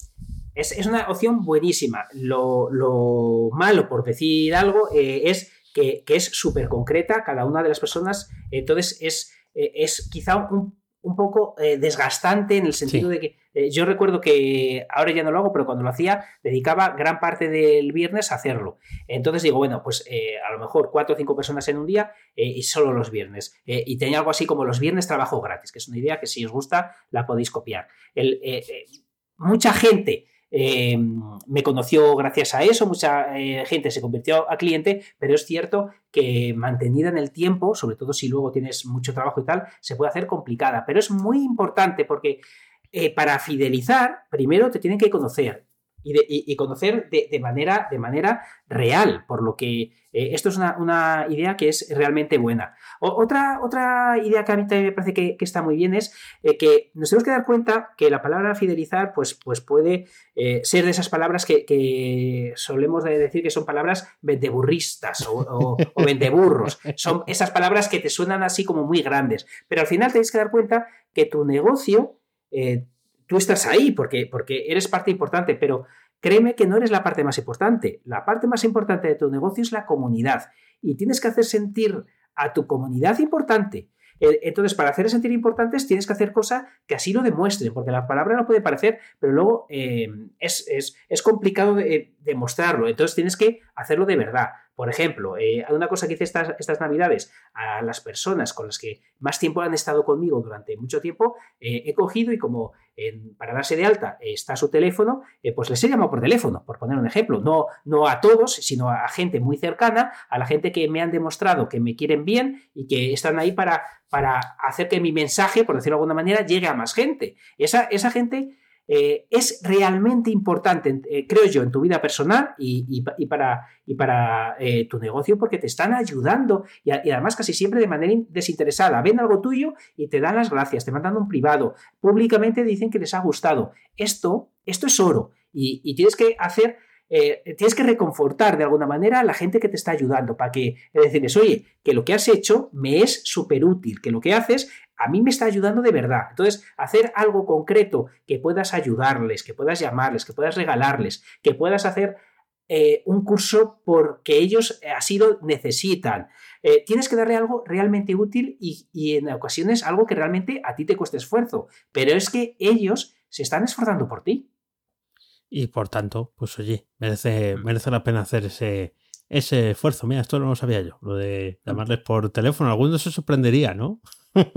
Es, una opción buenísima. Lo, malo, por decir algo, eh, es que, es súper concreta cada una de las personas. Entonces es, eh, es quizá un, poco eh, desgastante en el sentido de que yo recuerdo que ahora ya no lo hago, pero cuando lo hacía dedicaba gran parte del viernes a hacerlo. Entonces digo, bueno, pues a lo mejor cuatro o cinco personas en un día y solo los viernes. y tenía algo así como los viernes trabajo gratis, que es una idea que si os gusta la podéis copiar. El, mucha gente eh, me conoció gracias a eso, mucha eh, gente se convirtió a cliente, pero es cierto que mantenida en el tiempo, sobre todo si luego tienes mucho trabajo y tal, se puede hacer complicada, pero es muy importante porque eh, para fidelizar, primero te tienen que conocer y, conocer de, manera, de manera real, por lo que eh, esto es una, idea que es realmente buena. otra, otra idea que a mí también me parece que, está muy bien es eh, que nos tenemos que dar cuenta que la palabra fidelizar pues, pues puede eh, ser de esas palabras que, solemos decir que son palabras vendeburristas o, o, vendeburros. Son esas palabras que te suenan así como muy grandes, pero al final tenéis que dar cuenta que tu negocio tú estás ahí porque, porque eres parte importante, pero créeme que no eres la parte más importante. La parte más importante de tu negocio es la comunidad y tienes que hacer sentir a tu comunidad importante. Eh, entonces, para hacer sentir importantes, tienes que hacer cosas que así lo demuestren, porque la palabra no puede parecer, pero luego eh, es, es, complicado de, demostrarlo. Entonces, tienes que hacerlo de verdad. Por ejemplo, eh, una cosa que hice estas, estas, navidades a las personas con las que más tiempo han estado conmigo durante mucho tiempo, eh, he cogido y como para darse de alta está su teléfono, eh, pues les he llamado por teléfono, por poner un ejemplo. No, no a todos, sino a gente muy cercana, a la gente que me han demostrado que me quieren bien y que están ahí para, para hacer que mi mensaje, por decirlo de alguna manera, llegue a más gente. Esa, esa gente eh, es realmente importante, eh, creo yo, en tu vida personal y, para, y para eh, tu negocio porque te están ayudando y, además casi siempre de manera desinteresada. Ven algo tuyo y te dan las gracias, te mandan un privado, públicamente dicen que les ha gustado. Esto, esto es oro y, tienes que hacer tienes que reconfortar de alguna manera a la gente que te está ayudando para que decirles, oye, que lo que has hecho me es súper útil, que lo que haces a mí me está ayudando de verdad. Entonces, hacer algo concreto que puedas ayudarles, que puedas llamarles, que puedas regalarles, que puedas hacer eh, un curso porque ellos así lo necesitan. Eh, tienes que darle algo realmente útil y, en ocasiones algo que realmente a ti te cueste esfuerzo. Pero es que ellos se están esforzando por ti. Y por tanto, pues oye, merece, merece la pena hacer ese, ese esfuerzo. Mira, esto no lo sabía yo, lo de llamarles por teléfono. Algunos se sorprendería, ¿no?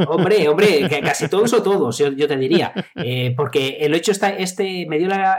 Hombre, hombre, casi todos o todos, yo, te diría. Eh, porque el hecho está, este me dio la,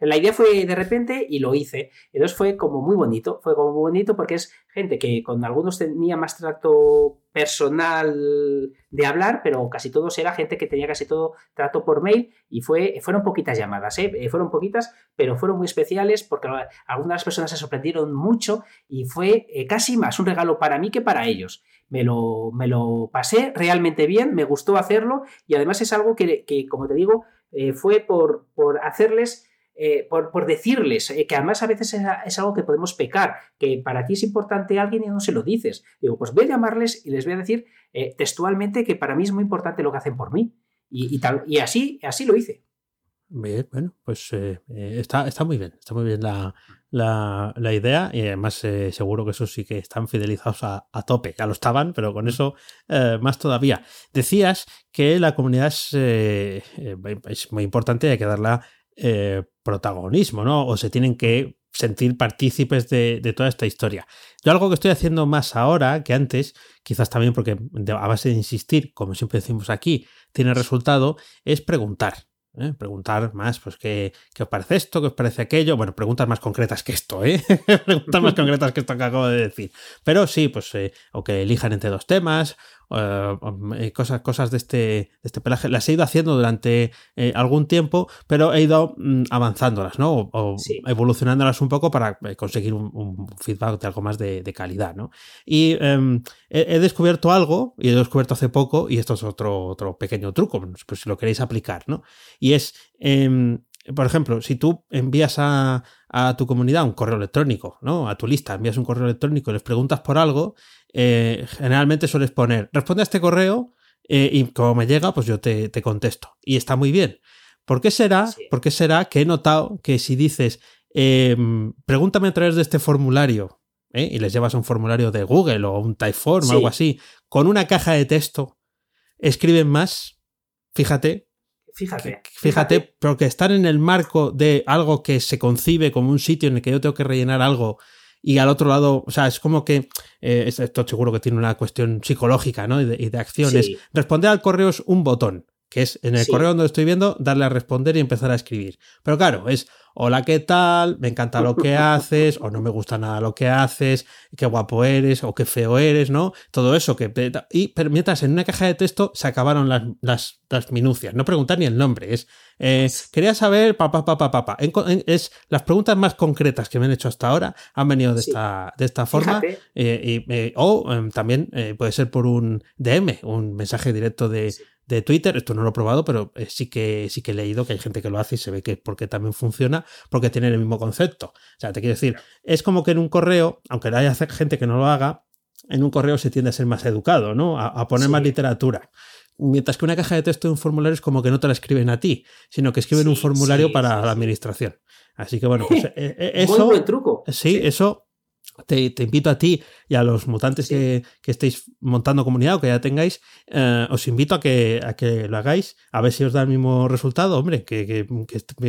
la, idea fue de repente y lo hice. Entonces fue como muy bonito, fue como muy bonito porque es gente que con algunos tenía más trato personal de hablar, pero casi todos era gente que tenía casi todo trato por mail y fue, fueron poquitas llamadas, ¿eh? Eh, fueron poquitas, pero fueron muy especiales porque algunas personas se sorprendieron mucho y fue casi más un regalo para mí que para ellos me lo, me lo pasé realmente bien, me gustó hacerlo y además es algo que, como te digo, eh, fue por, por hacerles... Eh, por, decirles, eh, que además a veces es, algo que podemos pecar, que para ti es importante alguien y no se lo dices. Digo, pues voy a llamarles y les voy a decir textualmente que para mí es muy importante lo que hacen por mí. Y, tal, y así, así lo hice. Bien, bueno, pues está, está muy bien, está muy bien la, la, idea y además eh, seguro que eso sí que están fidelizados a, tope. Ya lo estaban, pero con eso eh, más todavía. Decías que la comunidad es, eh, es muy importante y hay que darle protagonismo, ¿no? O se tienen que sentir partícipes de, de, toda esta historia. Yo algo que estoy haciendo más ahora que antes, quizás también porque a base de insistir, como siempre decimos aquí, tiene resultado, es preguntar. ¿Eh? preguntar más, pues, ¿qué, ¿qué, os parece esto? ¿Qué os parece aquello? Bueno, preguntas más concretas que esto, ¿eh? (laughs) preguntas más concretas que esto que acabo de decir. Pero sí, pues, eh, o que elijan entre dos temas, eh, cosas, cosas de este, de este pelaje. Las he ido haciendo durante eh, algún tiempo, pero he ido mm, avanzándolas, ¿no? O, evolucionándolas un poco para conseguir un, feedback de algo más de, calidad, ¿no? Y em, he, descubierto algo, y he descubierto hace poco, y esto es otro, otro pequeño truco, pues si lo queréis aplicar, ¿no? Y es, em, por ejemplo, si tú envías a, a, tu comunidad un correo electrónico, ¿no? A tu lista, envías un correo electrónico y les preguntas por algo, eh, generalmente sueles poner, responde a este correo eh, y como me llega, pues yo te, contesto. Y está muy bien. ¿Por qué será? será que he notado que si dices, em, pregúntame a través de este formulario, ¿eh? y les llevas un formulario de Google o un Typeform o algo así, con una caja de texto, escriben más? Fíjate. Fíjate, fíjate. Porque están en el marco de algo que se concibe como un sitio en el que yo tengo que rellenar algo y al otro lado, o sea, es como que eh, esto seguro que tiene una cuestión psicológica, ¿no? Y de, acciones. Responder al correo es un botón, que es en el correo donde estoy viendo, darle a responder y empezar a escribir. Pero claro, es hola, ¿qué tal? Me encanta lo que (laughs) haces, o no me gusta nada lo que haces, qué guapo eres, o qué feo eres, ¿no? Todo eso que... Y mientras en una caja de texto se acabaron las, las, las minucias, no preguntar ni el nombre, es... Eh, quería saber, papá, papá, papá. Es las preguntas más concretas que me han hecho hasta ahora han venido de, esta, de esta forma. Eh, eh, o em, también puede ser por un DM, un mensaje directo de, de Twitter. Esto no lo he probado, pero eh, sí que, sí que he leído que hay gente que lo hace y se ve que porque también funciona, porque tiene el mismo concepto. O sea, te quiero decir, es como que en un correo, aunque haya gente que no lo haga, en un correo se tiende a ser más educado, ¿no? A, poner más literatura. Mientras que una caja de texto de un formulario es como que no te la escriben a ti, sino que escriben un formulario para la administración. Así que bueno, pues (laughs) eh, eh, eso. buen truco. Sí, eso te, invito a ti y a los mutantes que, estéis montando comunidad o que ya tengáis, eh, os invito a que, a que lo hagáis, a ver si os da el mismo resultado. Hombre, que,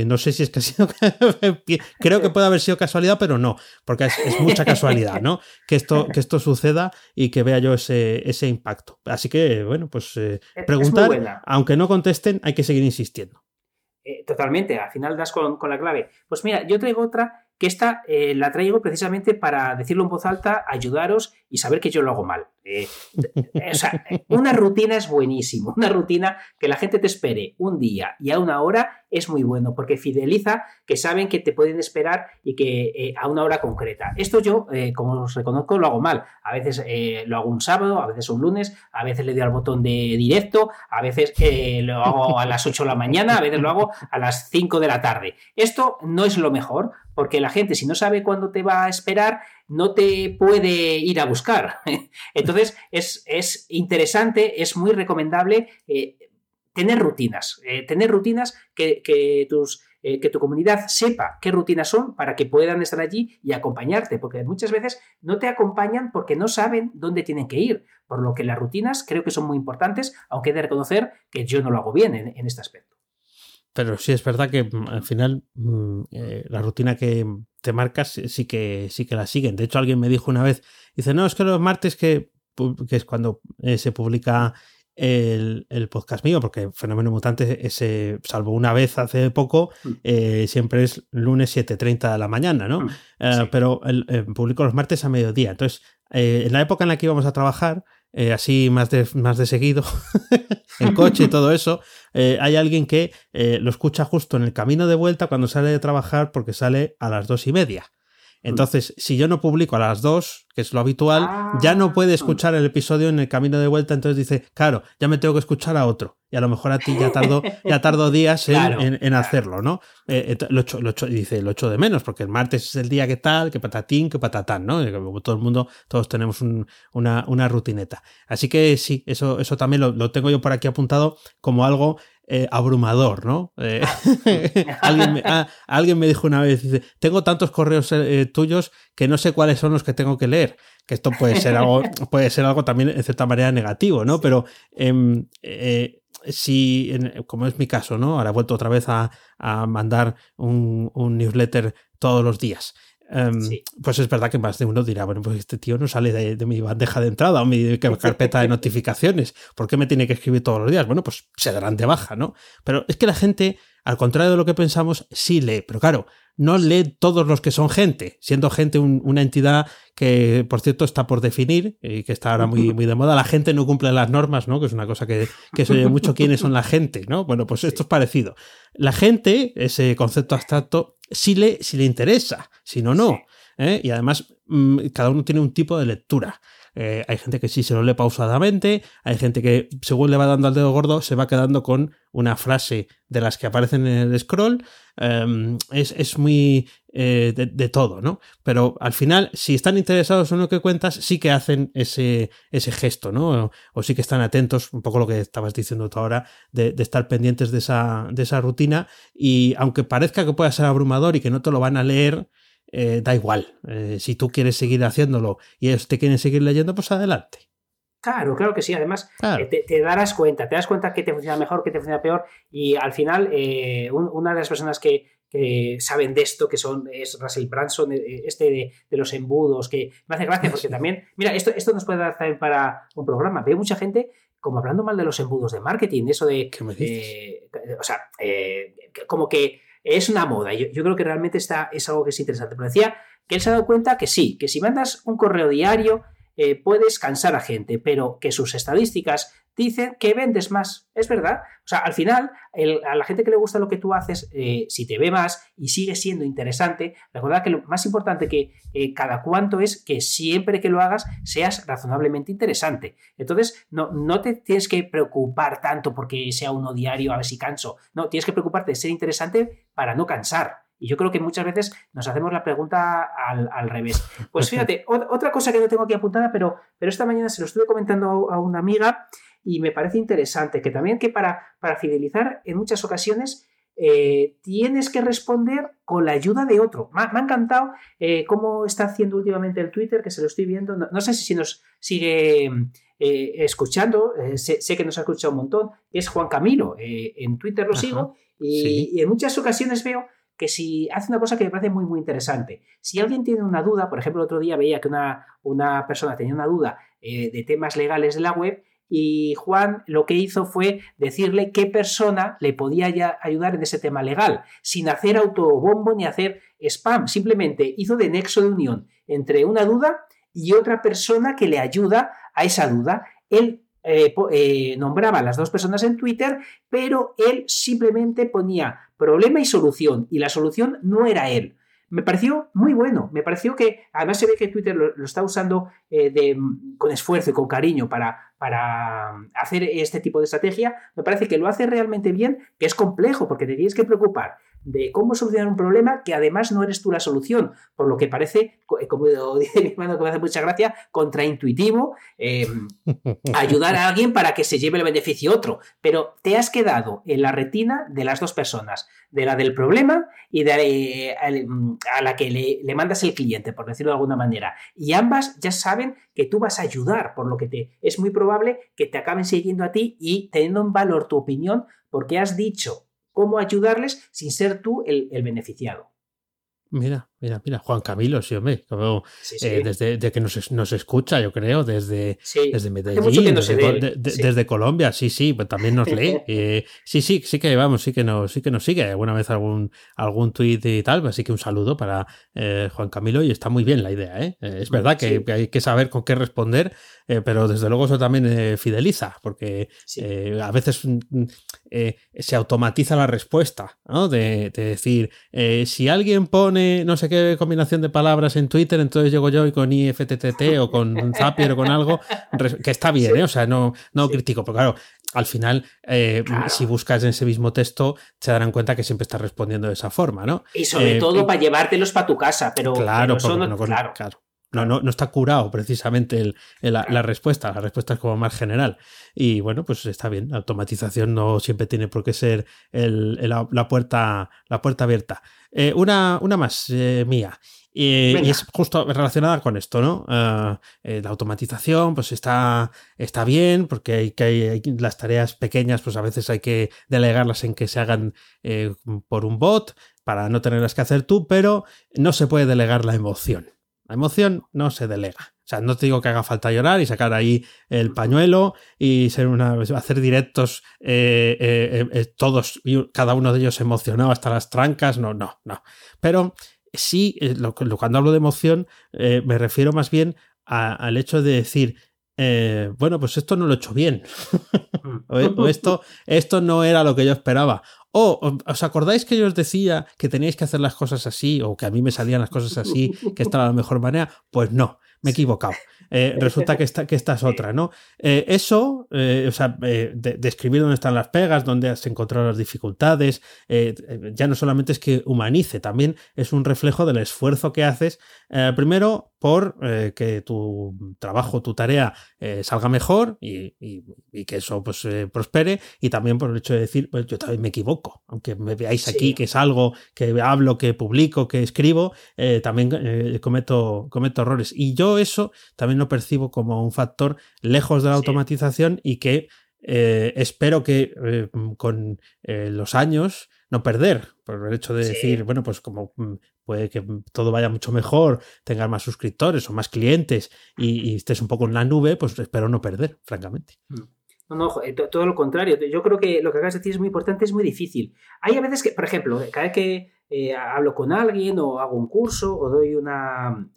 no sé si es que ha sido. (laughs) creo que puede haber sido casualidad, pero no, porque es, mucha casualidad, ¿no? (laughs) Que esto, que esto suceda y que vea yo ese, ese impacto. Así que, bueno, pues eh, preguntar, aunque no contesten, hay que seguir insistiendo. Eh, totalmente, al final das con, con la clave. Pues mira, yo traigo otra que esta eh, la traigo precisamente para decirlo en voz alta, ayudaros y saber que yo lo hago mal. Eh, eh, o sea, una rutina es buenísimo. Una rutina que la gente te espere un día y a una hora es muy bueno porque fideliza que saben que te pueden esperar y que eh, a una hora concreta. Esto yo, como os reconozco, lo hago mal. A veces lo hago un sábado, a veces un lunes, a veces le doy al botón de directo, a veces lo hago a las 8 de la mañana, a veces lo hago a las 5 de la tarde. Esto no es lo mejor porque la gente si no sabe cuándo te va a esperar, no te puede ir a buscar. (laughs) Entonces, es, interesante, es muy recomendable eh, tener rutinas, eh, tener rutinas que, tus, eh, que tu comunidad sepa qué rutinas son para que puedan estar allí y acompañarte, porque muchas veces no te acompañan porque no saben dónde tienen que ir, por lo que las rutinas creo que son muy importantes, aunque he de reconocer que yo no lo hago bien en este aspecto. Pero sí es verdad que mm, al final mm, eh, la rutina que te marcas sí que, sí que la siguen. De hecho, alguien me dijo una vez, dice, no, es que los martes que, que es cuando eh, se publica el, podcast mío, porque Fenómeno Mutante, ese, salvo una vez hace poco, mm. eh, siempre es lunes 7.30 de la mañana, ¿no? Pero el, publico los martes a mediodía. Entonces, en la época en la que íbamos a trabajar, eh, así más de, más de seguido, (laughs) en coche y todo eso, eh, hay alguien que eh, lo escucha justo en el camino de vuelta cuando sale de trabajar porque sale a las dos y media. Entonces, si yo no publico a las dos, que es lo habitual, ya no puede ah. escuchar el episodio en el camino de vuelta, entonces dice, claro, ya me tengo que escuchar a otro. Y a lo mejor a ti ya tardó, ya tardó días en, hacerlo, ¿no? Eh, eh, lo, echo, lo dice, lo echo de menos, porque el martes es el día que tal, que patatín, que patatán, ¿no? todo el mundo, todos tenemos una, una, rutineta. Así que sí, eso, eso también lo, lo tengo yo por aquí apuntado como algo eh, abrumador, ¿no? Eh, (laughs) alguien, me, ah, alguien, me, dijo una vez, dice, tengo tantos correos eh, tuyos que no sé cuáles son los que tengo que leer. Que esto puede ser algo, (laughs) puede ser algo también en cierta manera negativo, ¿no? Pero em, si, como es mi caso, ¿no? Ahora he vuelto otra vez a, mandar un, newsletter todos los días. Em, pues es verdad que más de uno dirá, bueno, pues este tío no sale de, mi bandeja de entrada o mi (laughs) carpeta de notificaciones. ¿Por qué me tiene que escribir todos los días? Bueno, pues se darán de baja, ¿no? Pero es que la gente, al contrario de lo que pensamos, sí lee. Pero claro, no lee todos los que son gente, siendo gente una entidad que, por cierto, está por definir y que está ahora muy, (laughs) muy de moda. La gente no cumple las normas, ¿no? Que es una cosa que, que se oye mucho (laughs) quiénes son la gente, ¿no? Bueno, pues esto es parecido. La gente, ese concepto abstracto, sí le, si le interesa, si no, no. ¿eh? Y además, mm, cada uno tiene un tipo de lectura. Eh, hay gente que sí se lo lee pausadamente, hay gente que según le va dando al dedo gordo se va quedando con una frase de las que aparecen en el scroll. Em, es, muy eh, de, todo, ¿no? Pero al final, si están interesados en lo que cuentas, sí que hacen ese, ese gesto, ¿no? O, sí que están atentos, un poco lo que estabas diciendo tú ahora, de, estar pendientes de esa, de esa rutina. Y aunque parezca que pueda ser abrumador y que no te lo van a leer, eh, da igual. Eh, si tú quieres seguir haciéndolo y ellos te quieren seguir leyendo, pues adelante. Claro, claro que sí. Además, te, darás cuenta, te das cuenta que te funciona mejor, que te funciona peor. Y al final, una de las personas que, saben de esto, que son es Russell Branson, este de, los embudos, que me hace gracia (laughs) porque también, mira, esto, esto nos puede dar también para un programa. Veo mucha gente como hablando mal de los embudos de marketing, eso de... ¿Qué me dices? o sea, como que es una moda. Yo, yo creo que realmente está, es algo que es interesante. Pero decía que él se ha dado cuenta que sí, que si mandas un correo diario eh, puedes cansar a gente, pero que sus estadísticas dicen que vendes más. Es verdad. O sea, al final, a la gente que le gusta lo que tú haces, eh, si te ve más y sigue siendo interesante, recuerda que lo más importante que eh, cada cuanto es que siempre que lo hagas seas razonablemente interesante. Entonces, no, no te tienes que preocupar tanto porque sea uno diario a ver si canso. No, tienes que preocuparte de ser interesante para no cansar. Y yo creo que muchas veces nos hacemos la pregunta al, revés. (laughs) Pues fíjate, otra cosa que no tengo aquí apuntada, pero, pero esta mañana se lo estuve comentando a una amiga y me parece interesante que también que para, para fidelizar en muchas ocasiones eh, tienes que responder con la ayuda de otro. Me, ha encantado eh, cómo está haciendo últimamente el Twitter, que se lo estoy viendo. No, sé si nos sigue eh, escuchando, sé, que nos ha escuchado un montón. Es Juan Camilo. en Twitter lo sigo y, en muchas ocasiones veo que si hace una cosa que me parece muy, muy interesante. Si alguien tiene una duda, por ejemplo, el otro día veía que una, una persona tenía una duda eh, de temas legales de la web y Juan lo que hizo fue decirle qué persona le podía ayudar en ese tema legal, sin hacer autobombo ni hacer spam. Simplemente hizo de nexo de unión entre una duda y otra persona que le ayuda a esa duda. Él eh, eh, nombraba a las dos personas en Twitter, pero él simplemente ponía problema y solución, y la solución no era él. Me pareció muy bueno, me pareció que además se ve que Twitter lo, está usando eh, con esfuerzo y con cariño para, para hacer este tipo de estrategia, me parece que lo hace realmente bien, que es complejo, porque te tienes que preocupar de cómo solucionar un problema que además no eres tú la solución, por lo que parece, eh, como (laughs) dice mi hermano que me hace mucha gracia, contraintuitivo em, (laughs) ayudar a alguien para que se lleve el beneficio otro, pero te has quedado en la retina de las dos personas, de la del problema y de eh, a la que le, le mandas el cliente, por decirlo de alguna manera, y ambas ya saben que tú vas a ayudar, por lo que te es muy probable que te acaben siguiendo a ti y teniendo en valor tu opinión porque has dicho cómo ayudarles sin ser tú el, beneficiado. Mira, mira, mira, Juan Camilo, sí, hombre, eh, desde, que nos, escucha, yo creo, desde, desde Medellín, desde, Colombia, sí, sí, pues también nos lee. (laughs) Eh, sí, sí, sí que vamos, sí que nos, sí que nos sigue alguna vez algún, algún tuit y tal, así que un saludo para eh, Juan Camilo y está muy bien la idea, ¿eh? Es verdad que, hay que saber con qué responder, pero desde luego eso también fideliza, porque a veces mm, se automatiza la respuesta, ¿no? De, de decir, si alguien pone no sé qué combinación de palabras en Twitter, entonces llego yo y con IFTTT o con Zapier o con algo, que está bien, ¿eh? o sea, no, no critico, pero claro, al final, eh, si buscas en ese mismo texto, se darán cuenta que siempre estás respondiendo de esa forma, ¿no? Y sobre eh, todo para llevártelos para tu casa, pero, claro, claro. No, no, no, está curado precisamente la, respuesta. La respuesta es como más general. Y bueno, pues está bien. La automatización no siempre tiene por qué ser la, puerta, la puerta abierta. una, una más mía. Y, es justo relacionada con esto, ¿no? Ah, eh, la automatización, pues está, está bien, porque hay que hay, las tareas pequeñas, pues a veces hay que delegarlas en que se hagan eh, por un bot, para no tenerlas que hacer tú, pero no se puede delegar la emoción. La emoción no se delega. O sea, no te digo que haga falta llorar y sacar ahí el pañuelo y ser una, hacer directos eh, eh, eh, todos, cada uno de ellos emocionado hasta las trancas. No, no, no. Pero sí, cuando hablo de emoción, me refiero más bien al hecho de decir, bueno, pues esto no lo he hecho bien. (laughs) o, esto, esto no era lo que yo esperaba. O, ¿os acordáis que yo os decía que teníais que hacer las cosas así? O que a mí me salían las cosas así, que esta era la mejor manera. Pues no me he equivocado. Eh, (laughs) resulta que esta, que esta es otra, ¿no? Eh, eso, eh, o sea, describir dónde están las pegas, dónde has encontrado las dificultades, ya no solamente es que humanice, también es un reflejo del esfuerzo que haces, primero por que tu trabajo, tu tarea salga mejor y, que eso pues prospere, y también por el hecho de decir, pues yo también me equivoco, aunque me veáis aquí que es algo que hablo, que publico, que escribo, también cometo, cometo errores. Y yo eso también lo percibo como un factor lejos de la automatización y que eh, espero que eh, con eh, los años no perder, por el hecho de decir, bueno, pues como mm, puede que todo vaya mucho mejor, tengas más suscriptores o más clientes y, estés un poco en la nube, pues espero no perder, francamente. Mm. No, no, todo lo contrario. Yo creo que lo que acabas de decir es muy importante, es muy difícil. Hay a veces que, por ejemplo, cada vez que eh, hablo con alguien o hago un curso o doy una,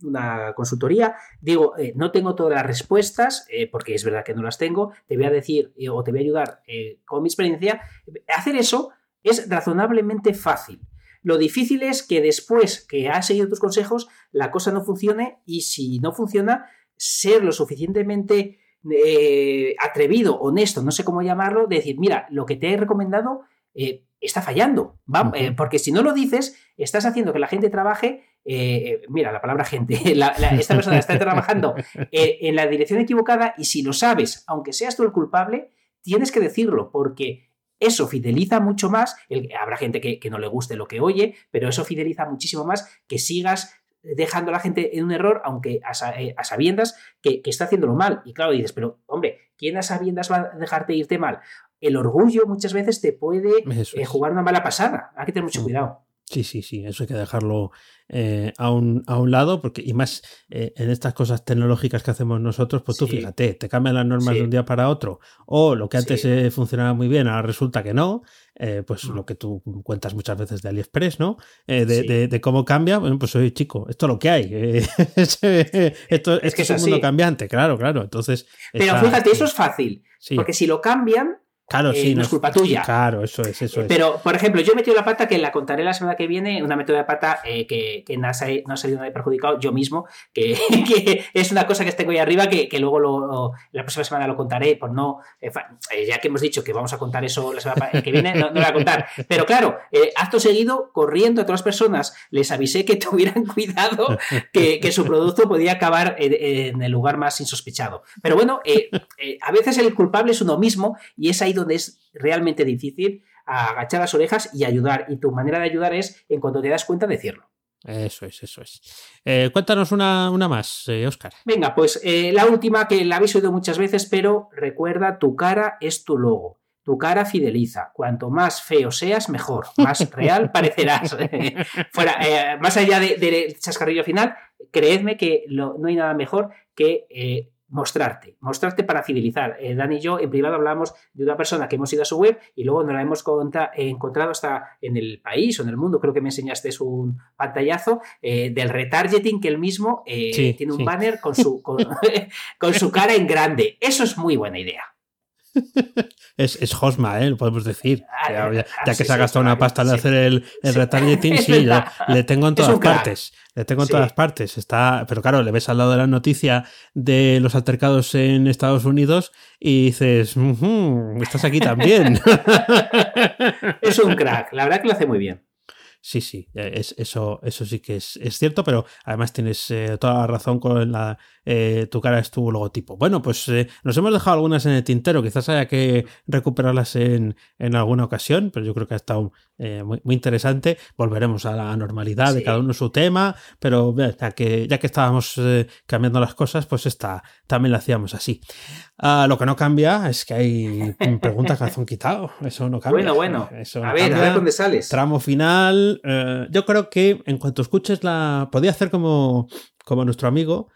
consultoría, digo, eh, no tengo todas las respuestas, eh, porque es verdad que no las tengo, te voy a decir o te voy a ayudar con mi experiencia. Hacer eso es razonablemente fácil. Lo difícil es que después que has seguido tus consejos, la cosa no funcione y si no funciona, ser lo suficientemente atrevido, honesto, no sé cómo llamarlo, de decir, mira, lo que te he recomendado está fallando. Eh, porque si no lo dices, estás haciendo que la gente trabaje. Eh, mira, la palabra gente, (laughs) esta persona está (laughs) trabajando eh, en la dirección equivocada y si lo sabes, aunque seas tú el culpable, tienes que decirlo porque eso fideliza mucho más. habrá gente que, no le guste lo que oye, pero eso fideliza muchísimo más que sigas dejando a la gente en un error, aunque a, sabiendas que, que, está haciéndolo mal. Y claro, dices, pero hombre, ¿quién a sabiendas va a dejarte irte mal? el orgullo muchas veces te puede eh, jugar una mala pasada. Hay que tener mucho mm. cuidado. Sí, sí, sí, eso hay que dejarlo eh, a, un, a, un, lado, porque y más eh, en estas cosas tecnológicas que hacemos nosotros, pues tú fíjate, te cambian las normas de un día para otro, o lo que antes funcionaba muy bien, ahora resulta que no, pues mm. lo que tú cuentas muchas veces de AliExpress, ¿no? De, cómo cambia, bueno, pues oye, chico, esto es lo que hay, (laughs) (laughs) esto, es, que es, un mundo cambiante, claro, claro, entonces... Pero fíjate, eso es fácil, porque si lo cambian, Claro, sí. no es culpa tuya. Claro, eso es, eso es. Pero, por ejemplo, yo he metido la pata que la contaré la semana que viene, una método de pata eh, que, que no, ha, salido nadie perjudicado, yo mismo, (laughs) que, es una cosa que tengo ahí arriba que, luego lo, la próxima semana lo contaré, por no, eh, eh, ya que hemos dicho que vamos a contar eso la semana que viene, no, lo voy a contar. Pero claro, acto seguido, corriendo a todas las personas, les avisé que (laughs) tuvieran cuidado que, su producto podía acabar en, el lugar más insospechado. Pero bueno, a veces el culpable es uno mismo y es ahí donde es realmente difícil agachar las orejas y ayudar. Y tu manera de ayudar es, en cuanto te das cuenta, decirlo. Eso es, eso es. Eh, cuéntanos una, una más, Oscar. Eh, Venga, pues eh, la última que la habéis oído muchas veces, pero recuerda, tu cara es tu logo. Tu cara fideliza. Cuanto más feo seas, mejor. Más (laughs) real parecerás. (laughs) Fuera, más allá del de chascarrillo final, creedme que no hay nada mejor que mostrarte, mostrarte para fidelizar. Eh, Dan y yo en privado hablamos de una persona que hemos ido a su web y luego nos la hemos encontrado hasta en el país o en el mundo, creo que me enseñaste un pantallazo eh, del retargeting que él mismo eh, tiene un banner con su, (laughs) con su cara en grande. Eso es muy buena idea. Es, es Hosma, ¿eh? podemos decir. Ah, ya, que se ha gastado una pasta en hacer el, el retargeting, sí, (laughs) le tengo en todas partes. Le tengo en todas partes. Está, pero claro, le ves al lado de la noticia de los altercados en Estados Unidos y dices, estás aquí también. (laughs) es un crack, la verdad que lo hace muy bien. Sí, sí, e, es, eso, eso sí que es, cierto, pero además tienes eh, toda la razón con la, eh, tu cara es tu logotipo. Bueno, pues eh, nos hemos dejado algunas en el tintero, quizás haya que recuperarlas en, en, alguna ocasión, pero yo creo que ha estado eh, muy, muy, interesante. Volveremos a la normalidad de cada uno su tema, pero ya que, ya que estábamos cambiando las cosas, pues esta también la hacíamos así. Uh, lo que no cambia es que hay (laughs) preguntas que hacen quitado. Eso no cambia. Bueno, bueno. Eso a, ver, a ver dónde sales. Tramo final. Yo creo que en cuanto escuches la. Podía hacer como, como nuestro amigo,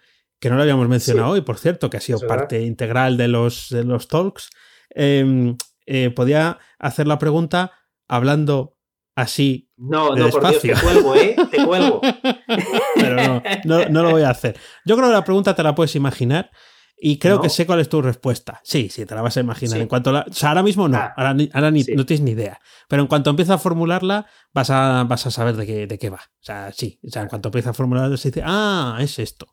que no lo habíamos mencionado sí. hoy, por cierto, que ha sido parte verdad. integral de los, de los talks. Eh, podía hacer la pregunta hablando así. No, no, por Dios, te cuelgo, ¿eh? Te cuelgo. (laughs) Pero no, no, no, lo voy a hacer. Yo creo que la pregunta te la puedes imaginar y creo no. que sé cuál es tu respuesta. Sí, sí, te la vas a imaginar. Sí. En cuanto la, o sea, ahora mismo no, ah, ahora, ahora ni, sí. no tienes ni idea. Pero en cuanto empieza a formularla, vas a, vas a saber de qué, de qué va. O sea, sí, o sea, en cuanto empieza a formularla, se dice, ah, es esto.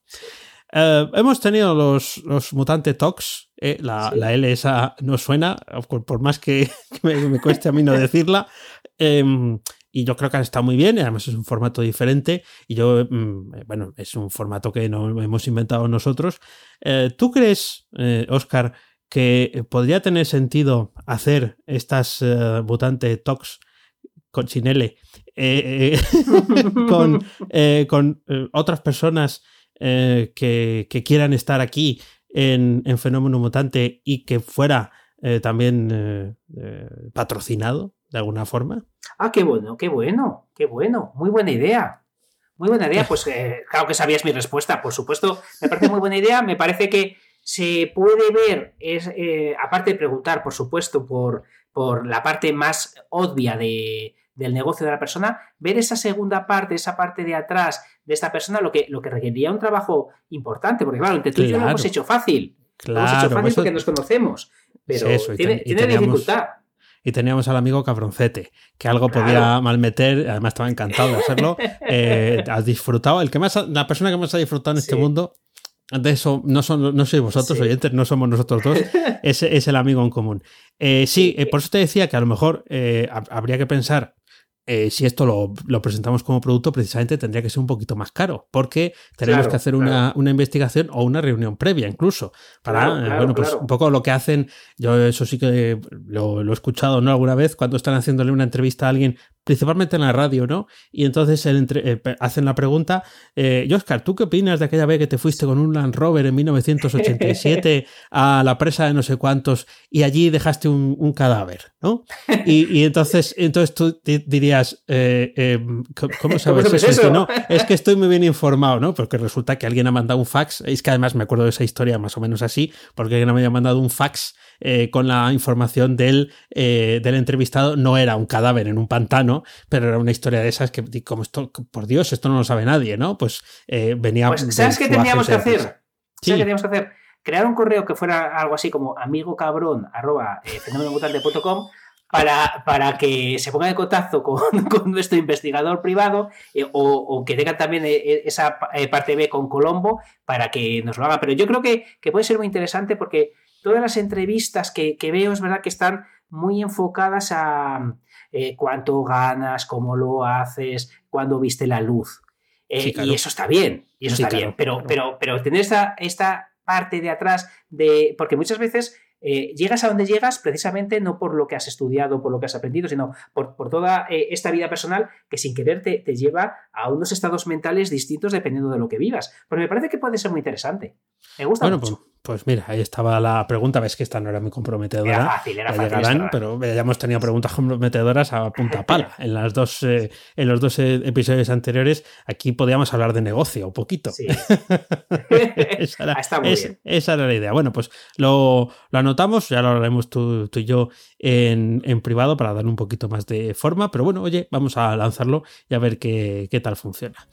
Uh, hemos tenido los, los Mutante Talks. Eh, la, sí. la, L esa no suena, por, por más que, (laughs) que me, me, cueste a mí no decirla. Eh, y yo creo que han estado muy bien, además es un formato diferente y yo, mm, bueno, es un formato que no hemos inventado nosotros. Eh, ¿Tú crees, Oscar, que podría tener sentido hacer estas Mutante Talks con sin L, (laughs) con, con otras personas? Eh, que, quieran estar aquí en, en, Fenómeno Mutante y que fuera eh, también eh, patrocinado de alguna forma. Ah, qué bueno, qué bueno, qué bueno. Muy buena idea. Muy buena idea. Pues claro que sabías mi respuesta, por supuesto. Me parece muy buena idea. Me parece que se puede ver, es, aparte de preguntar, por supuesto, por, por la parte más obvia de, del negocio de la persona, ver esa segunda parte, esa parte de atrás de esta persona, lo que, lo que requeriría un trabajo importante, porque claro, entre tú y yo lo hemos hecho fácil. Claro, lo hemos hecho fácil porque nos conocemos, pero eso, tiene, ten, tiene teníamos, dificultad. Y teníamos al amigo cabroncete, que algo claro. podía malmeter, además estaba encantado de hacerlo, (laughs) eh, has disfrutado, el que más, la persona que más ha disfrutado en sí. este mundo de eso no, son, no sois vosotros, sí. oyentes, no somos nosotros dos, (laughs) es, es el amigo en común. Eh, sí, eh, por eso te decía que a lo mejor eh, habría que pensar eh, si esto lo, lo, presentamos como producto, precisamente tendría que ser un poquito más caro, porque tenemos claro, que hacer claro. una, una, investigación o una reunión previa incluso, para, claro, bueno, pues un poco lo que hacen, yo eso sí que lo, lo, he escuchado ¿no? alguna vez, cuando están haciéndole una entrevista a alguien principalmente en la radio, ¿no? Y entonces el entre, eh, hacen la pregunta, eh, Oscar, ¿tú qué opinas de aquella vez que te fuiste con un Land Rover en 1987 a la presa de no sé cuántos y allí dejaste un, un cadáver, ¿no? Y, y, entonces, (laughs) entonces tú dirías, eh, eh ¿cómo sabes ¿Cómo eso? eso? Es, que no, es que estoy muy bien informado, ¿no? Porque resulta que alguien ha mandado un fax, es que además me acuerdo de esa historia más o menos así, porque alguien me había mandado un fax eh, con la información del, eh, del entrevistado, no era un cadáver en un pantano, pero era una historia de esas que, como esto, por Dios, esto no lo sabe nadie, ¿no? Pues eh, venía. Pues, ¿Sabes qué teníamos que hacer? ¿Sabes sí. qué teníamos que hacer? Crear un correo que fuera algo así como amigocabrón arroba eh, para, para que se ponga en contacto con, (laughs) con nuestro investigador privado eh, o, o, que tenga también eh, esa eh, parte B con Colombo para que nos lo haga. Pero yo creo que, que puede ser muy interesante porque todas las entrevistas que, que veo es verdad que están muy enfocadas a eh, cuánto ganas, cómo lo haces, cuándo viste la luz. Eh, sí, claro. Y eso está bien, y eso sí, está claro, bien. Pero, claro. pero, pero tener esta, esta parte de atrás de. Porque muchas veces eh, llegas a donde llegas precisamente no por lo que has estudiado, por lo que has aprendido, sino por, por toda eh, esta vida personal que sin querer te, te, lleva a unos estados mentales distintos dependiendo de lo que vivas. Pero me parece que puede ser muy interesante. Me gusta bueno, mucho. Pues, pues, mira, ahí estaba la pregunta. Ves que esta no era muy comprometedora. Era fácil, era fácil. Llegarán, pero ya hemos tenido preguntas comprometedoras a punta pala. (laughs) en, las dos, eh, en los dos eh, episodios anteriores, aquí podíamos hablar de negocio un poquito. Sí. (laughs) (laughs) esa, era, Está muy es, bien. esa era la idea. Bueno, pues lo, lo anotamos, ya lo hablaremos tú, tú y yo en, en, privado para dar un poquito más de forma, pero bueno, oye, vamos a lanzarlo y a ver qué, qué tal funciona.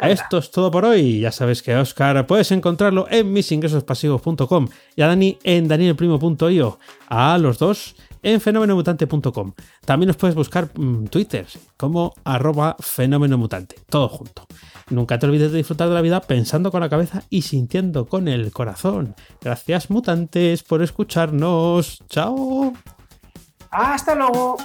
Esto es todo por hoy. Ya sabes que a Oscar puedes encontrarlo en misingresospasivos.com y a Dani en danielprimo.io. A los dos en fenomenomutante.com. También nos puedes buscar mmm, Twitter como arroba fenomenomutante. Todo junto. Nunca te olvides de disfrutar de la vida pensando con la cabeza y sintiendo con el corazón. Gracias mutantes por escucharnos. Chao. Hasta luego.